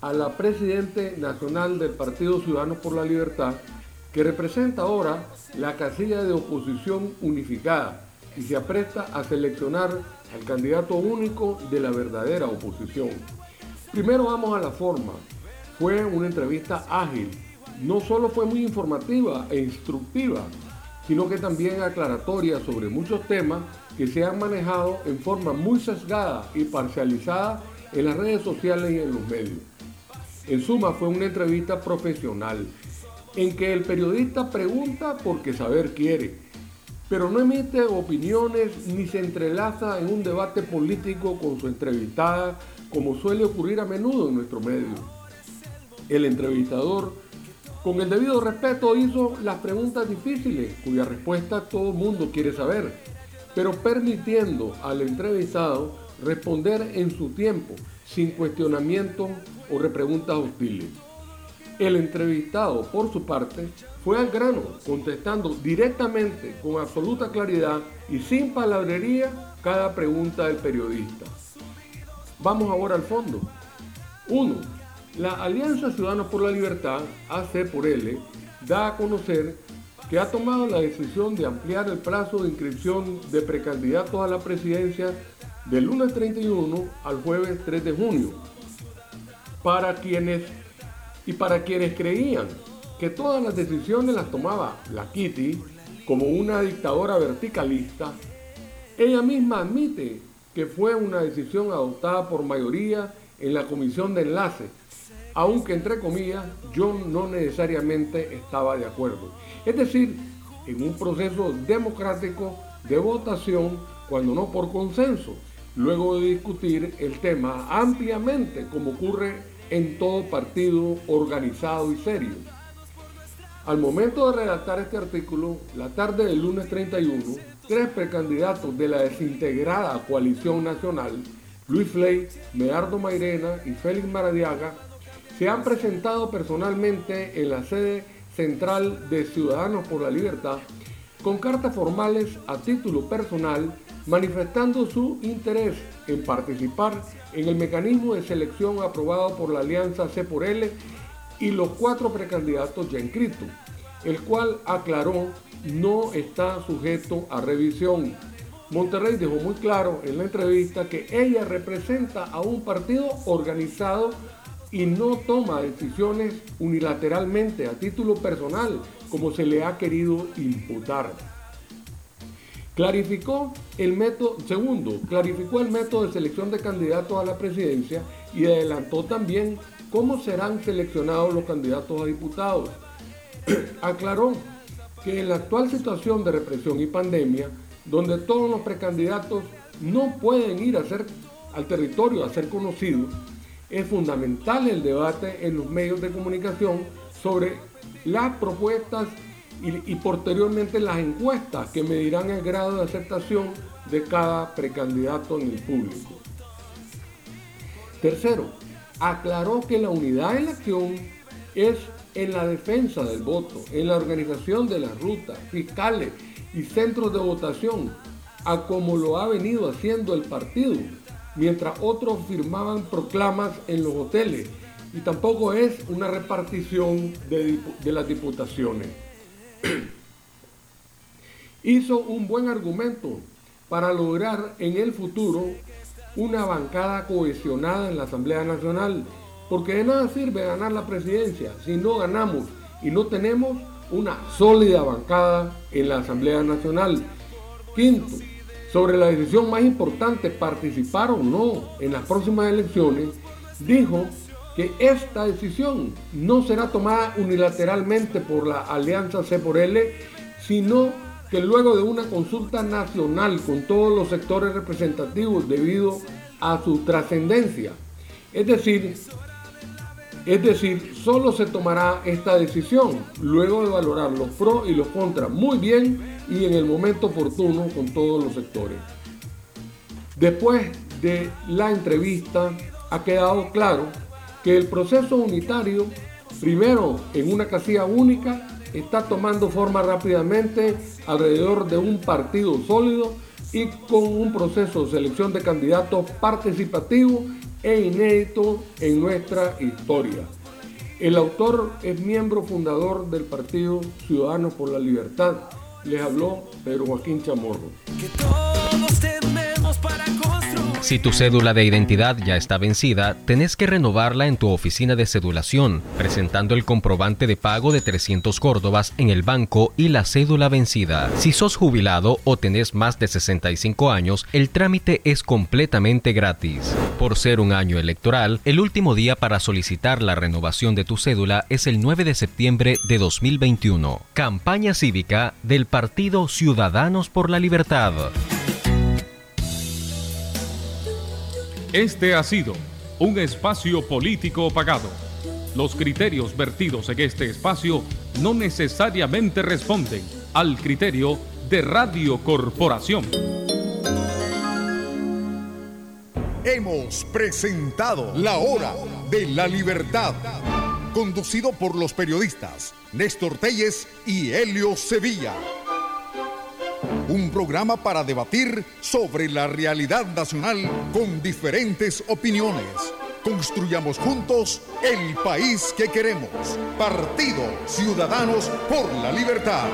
a la presidente nacional del Partido Ciudadanos por la Libertad, que representa ahora la casilla de oposición unificada y se apresta a seleccionar al candidato único de la verdadera oposición. Primero vamos a la forma. Fue una entrevista ágil. No solo fue muy informativa e instructiva, sino que también aclaratoria sobre muchos temas que se han manejado en forma muy sesgada y parcializada en las redes sociales y en los medios. En suma, fue una entrevista profesional en que el periodista pregunta porque saber quiere, pero no emite opiniones ni se entrelaza en un debate político con su entrevistada, como suele ocurrir a menudo en nuestro medio. El entrevistador, con el debido respeto, hizo las preguntas difíciles, cuya respuesta todo el mundo quiere saber, pero permitiendo al entrevistado responder en su tiempo, sin cuestionamientos o repreguntas hostiles. El entrevistado, por su parte, fue al grano, contestando directamente, con absoluta claridad y sin palabrería cada pregunta del periodista. Vamos ahora al fondo. 1. La Alianza Ciudadanos por la Libertad, AC por L, da a conocer que ha tomado la decisión de ampliar el plazo de inscripción de precandidatos a la presidencia del lunes 31 al jueves 3 de junio. Para quienes y para quienes creían que todas las decisiones las tomaba la Kitty como una dictadora verticalista, ella misma admite que fue una decisión adoptada por mayoría en la comisión de enlace, aunque entre comillas yo no necesariamente estaba de acuerdo. Es decir, en un proceso democrático de votación, cuando no por consenso, luego de discutir el tema ampliamente, como ocurre en todo partido organizado y serio. Al momento de redactar este artículo, la tarde del lunes 31, tres precandidatos de la desintegrada coalición nacional, Luis Fley, Medardo Mairena y Félix Maradiaga, se han presentado personalmente en la sede central de Ciudadanos por la Libertad con cartas formales a título personal manifestando su interés en participar en el mecanismo de selección aprobado por la Alianza C por L y los cuatro precandidatos ya inscritos, el cual aclaró no está sujeto a revisión. Monterrey dejó muy claro en la entrevista que ella representa a un partido organizado y no toma decisiones unilateralmente a título personal, como se le ha querido imputar. Clarificó el método, segundo, clarificó el método de selección de candidatos a la presidencia y adelantó también cómo serán seleccionados los candidatos a diputados. Aclaró que en la actual situación de represión y pandemia, donde todos los precandidatos no pueden ir a ser, al territorio a ser conocidos, es fundamental el debate en los medios de comunicación sobre las propuestas y, posteriormente las encuestas que medirán el grado de aceptación de cada precandidato en el público. Tercero, aclaró que la unidad en la acción es en la defensa del voto, en la organización de las rutas, fiscales y centros de votación, a como lo ha venido haciendo el partido, mientras otros firmaban proclamas en los hoteles, y tampoco es una repartición de, las diputaciones. hizo un buen argumento para lograr en el futuro una bancada cohesionada en la Asamblea Nacional, porque de nada sirve ganar la presidencia si no ganamos y no tenemos una sólida bancada en la Asamblea Nacional. Quinto, sobre la decisión más importante, participar o no en las próximas elecciones, dijo que esta decisión no será tomada unilateralmente por la Alianza C por L, sino que luego de una consulta nacional con todos los sectores representativos debido a su trascendencia. Es decir, es decir, solo se tomará esta decisión luego de valorar los pros y los contras muy bien y en el momento oportuno con todos los sectores. Después de la entrevista ha quedado claro que el proceso unitario, primero en una casilla única, está tomando forma rápidamente alrededor de un partido sólido y con un proceso de selección de candidatos participativo e inédito en nuestra historia. El autor es miembro fundador del Partido Ciudadanos por la Libertad. Les habló Pedro Joaquín Chamorro. Si tu cédula de identidad ya está vencida, tenés que renovarla en tu oficina de cedulación, presentando el comprobante de pago de 300 córdobas en el banco y la cédula vencida. Si sos jubilado o tenés más de 65 años, el trámite es completamente gratis. Por ser un año electoral, el último día para solicitar la renovación de tu cédula es el 9 de septiembre de 2021. Campaña cívica del Partido Ciudadanos por la Libertad. Este ha sido un espacio político pagado. Los criterios vertidos en este espacio no necesariamente responden al criterio de Radio Corporación. Hemos presentado la hora de la libertad conducido por los periodistas Néstor Telles y Helio Sevilla. Un programa para debatir sobre la realidad nacional con diferentes opiniones. Construyamos juntos el país que queremos. Partido Ciudadanos por la Libertad.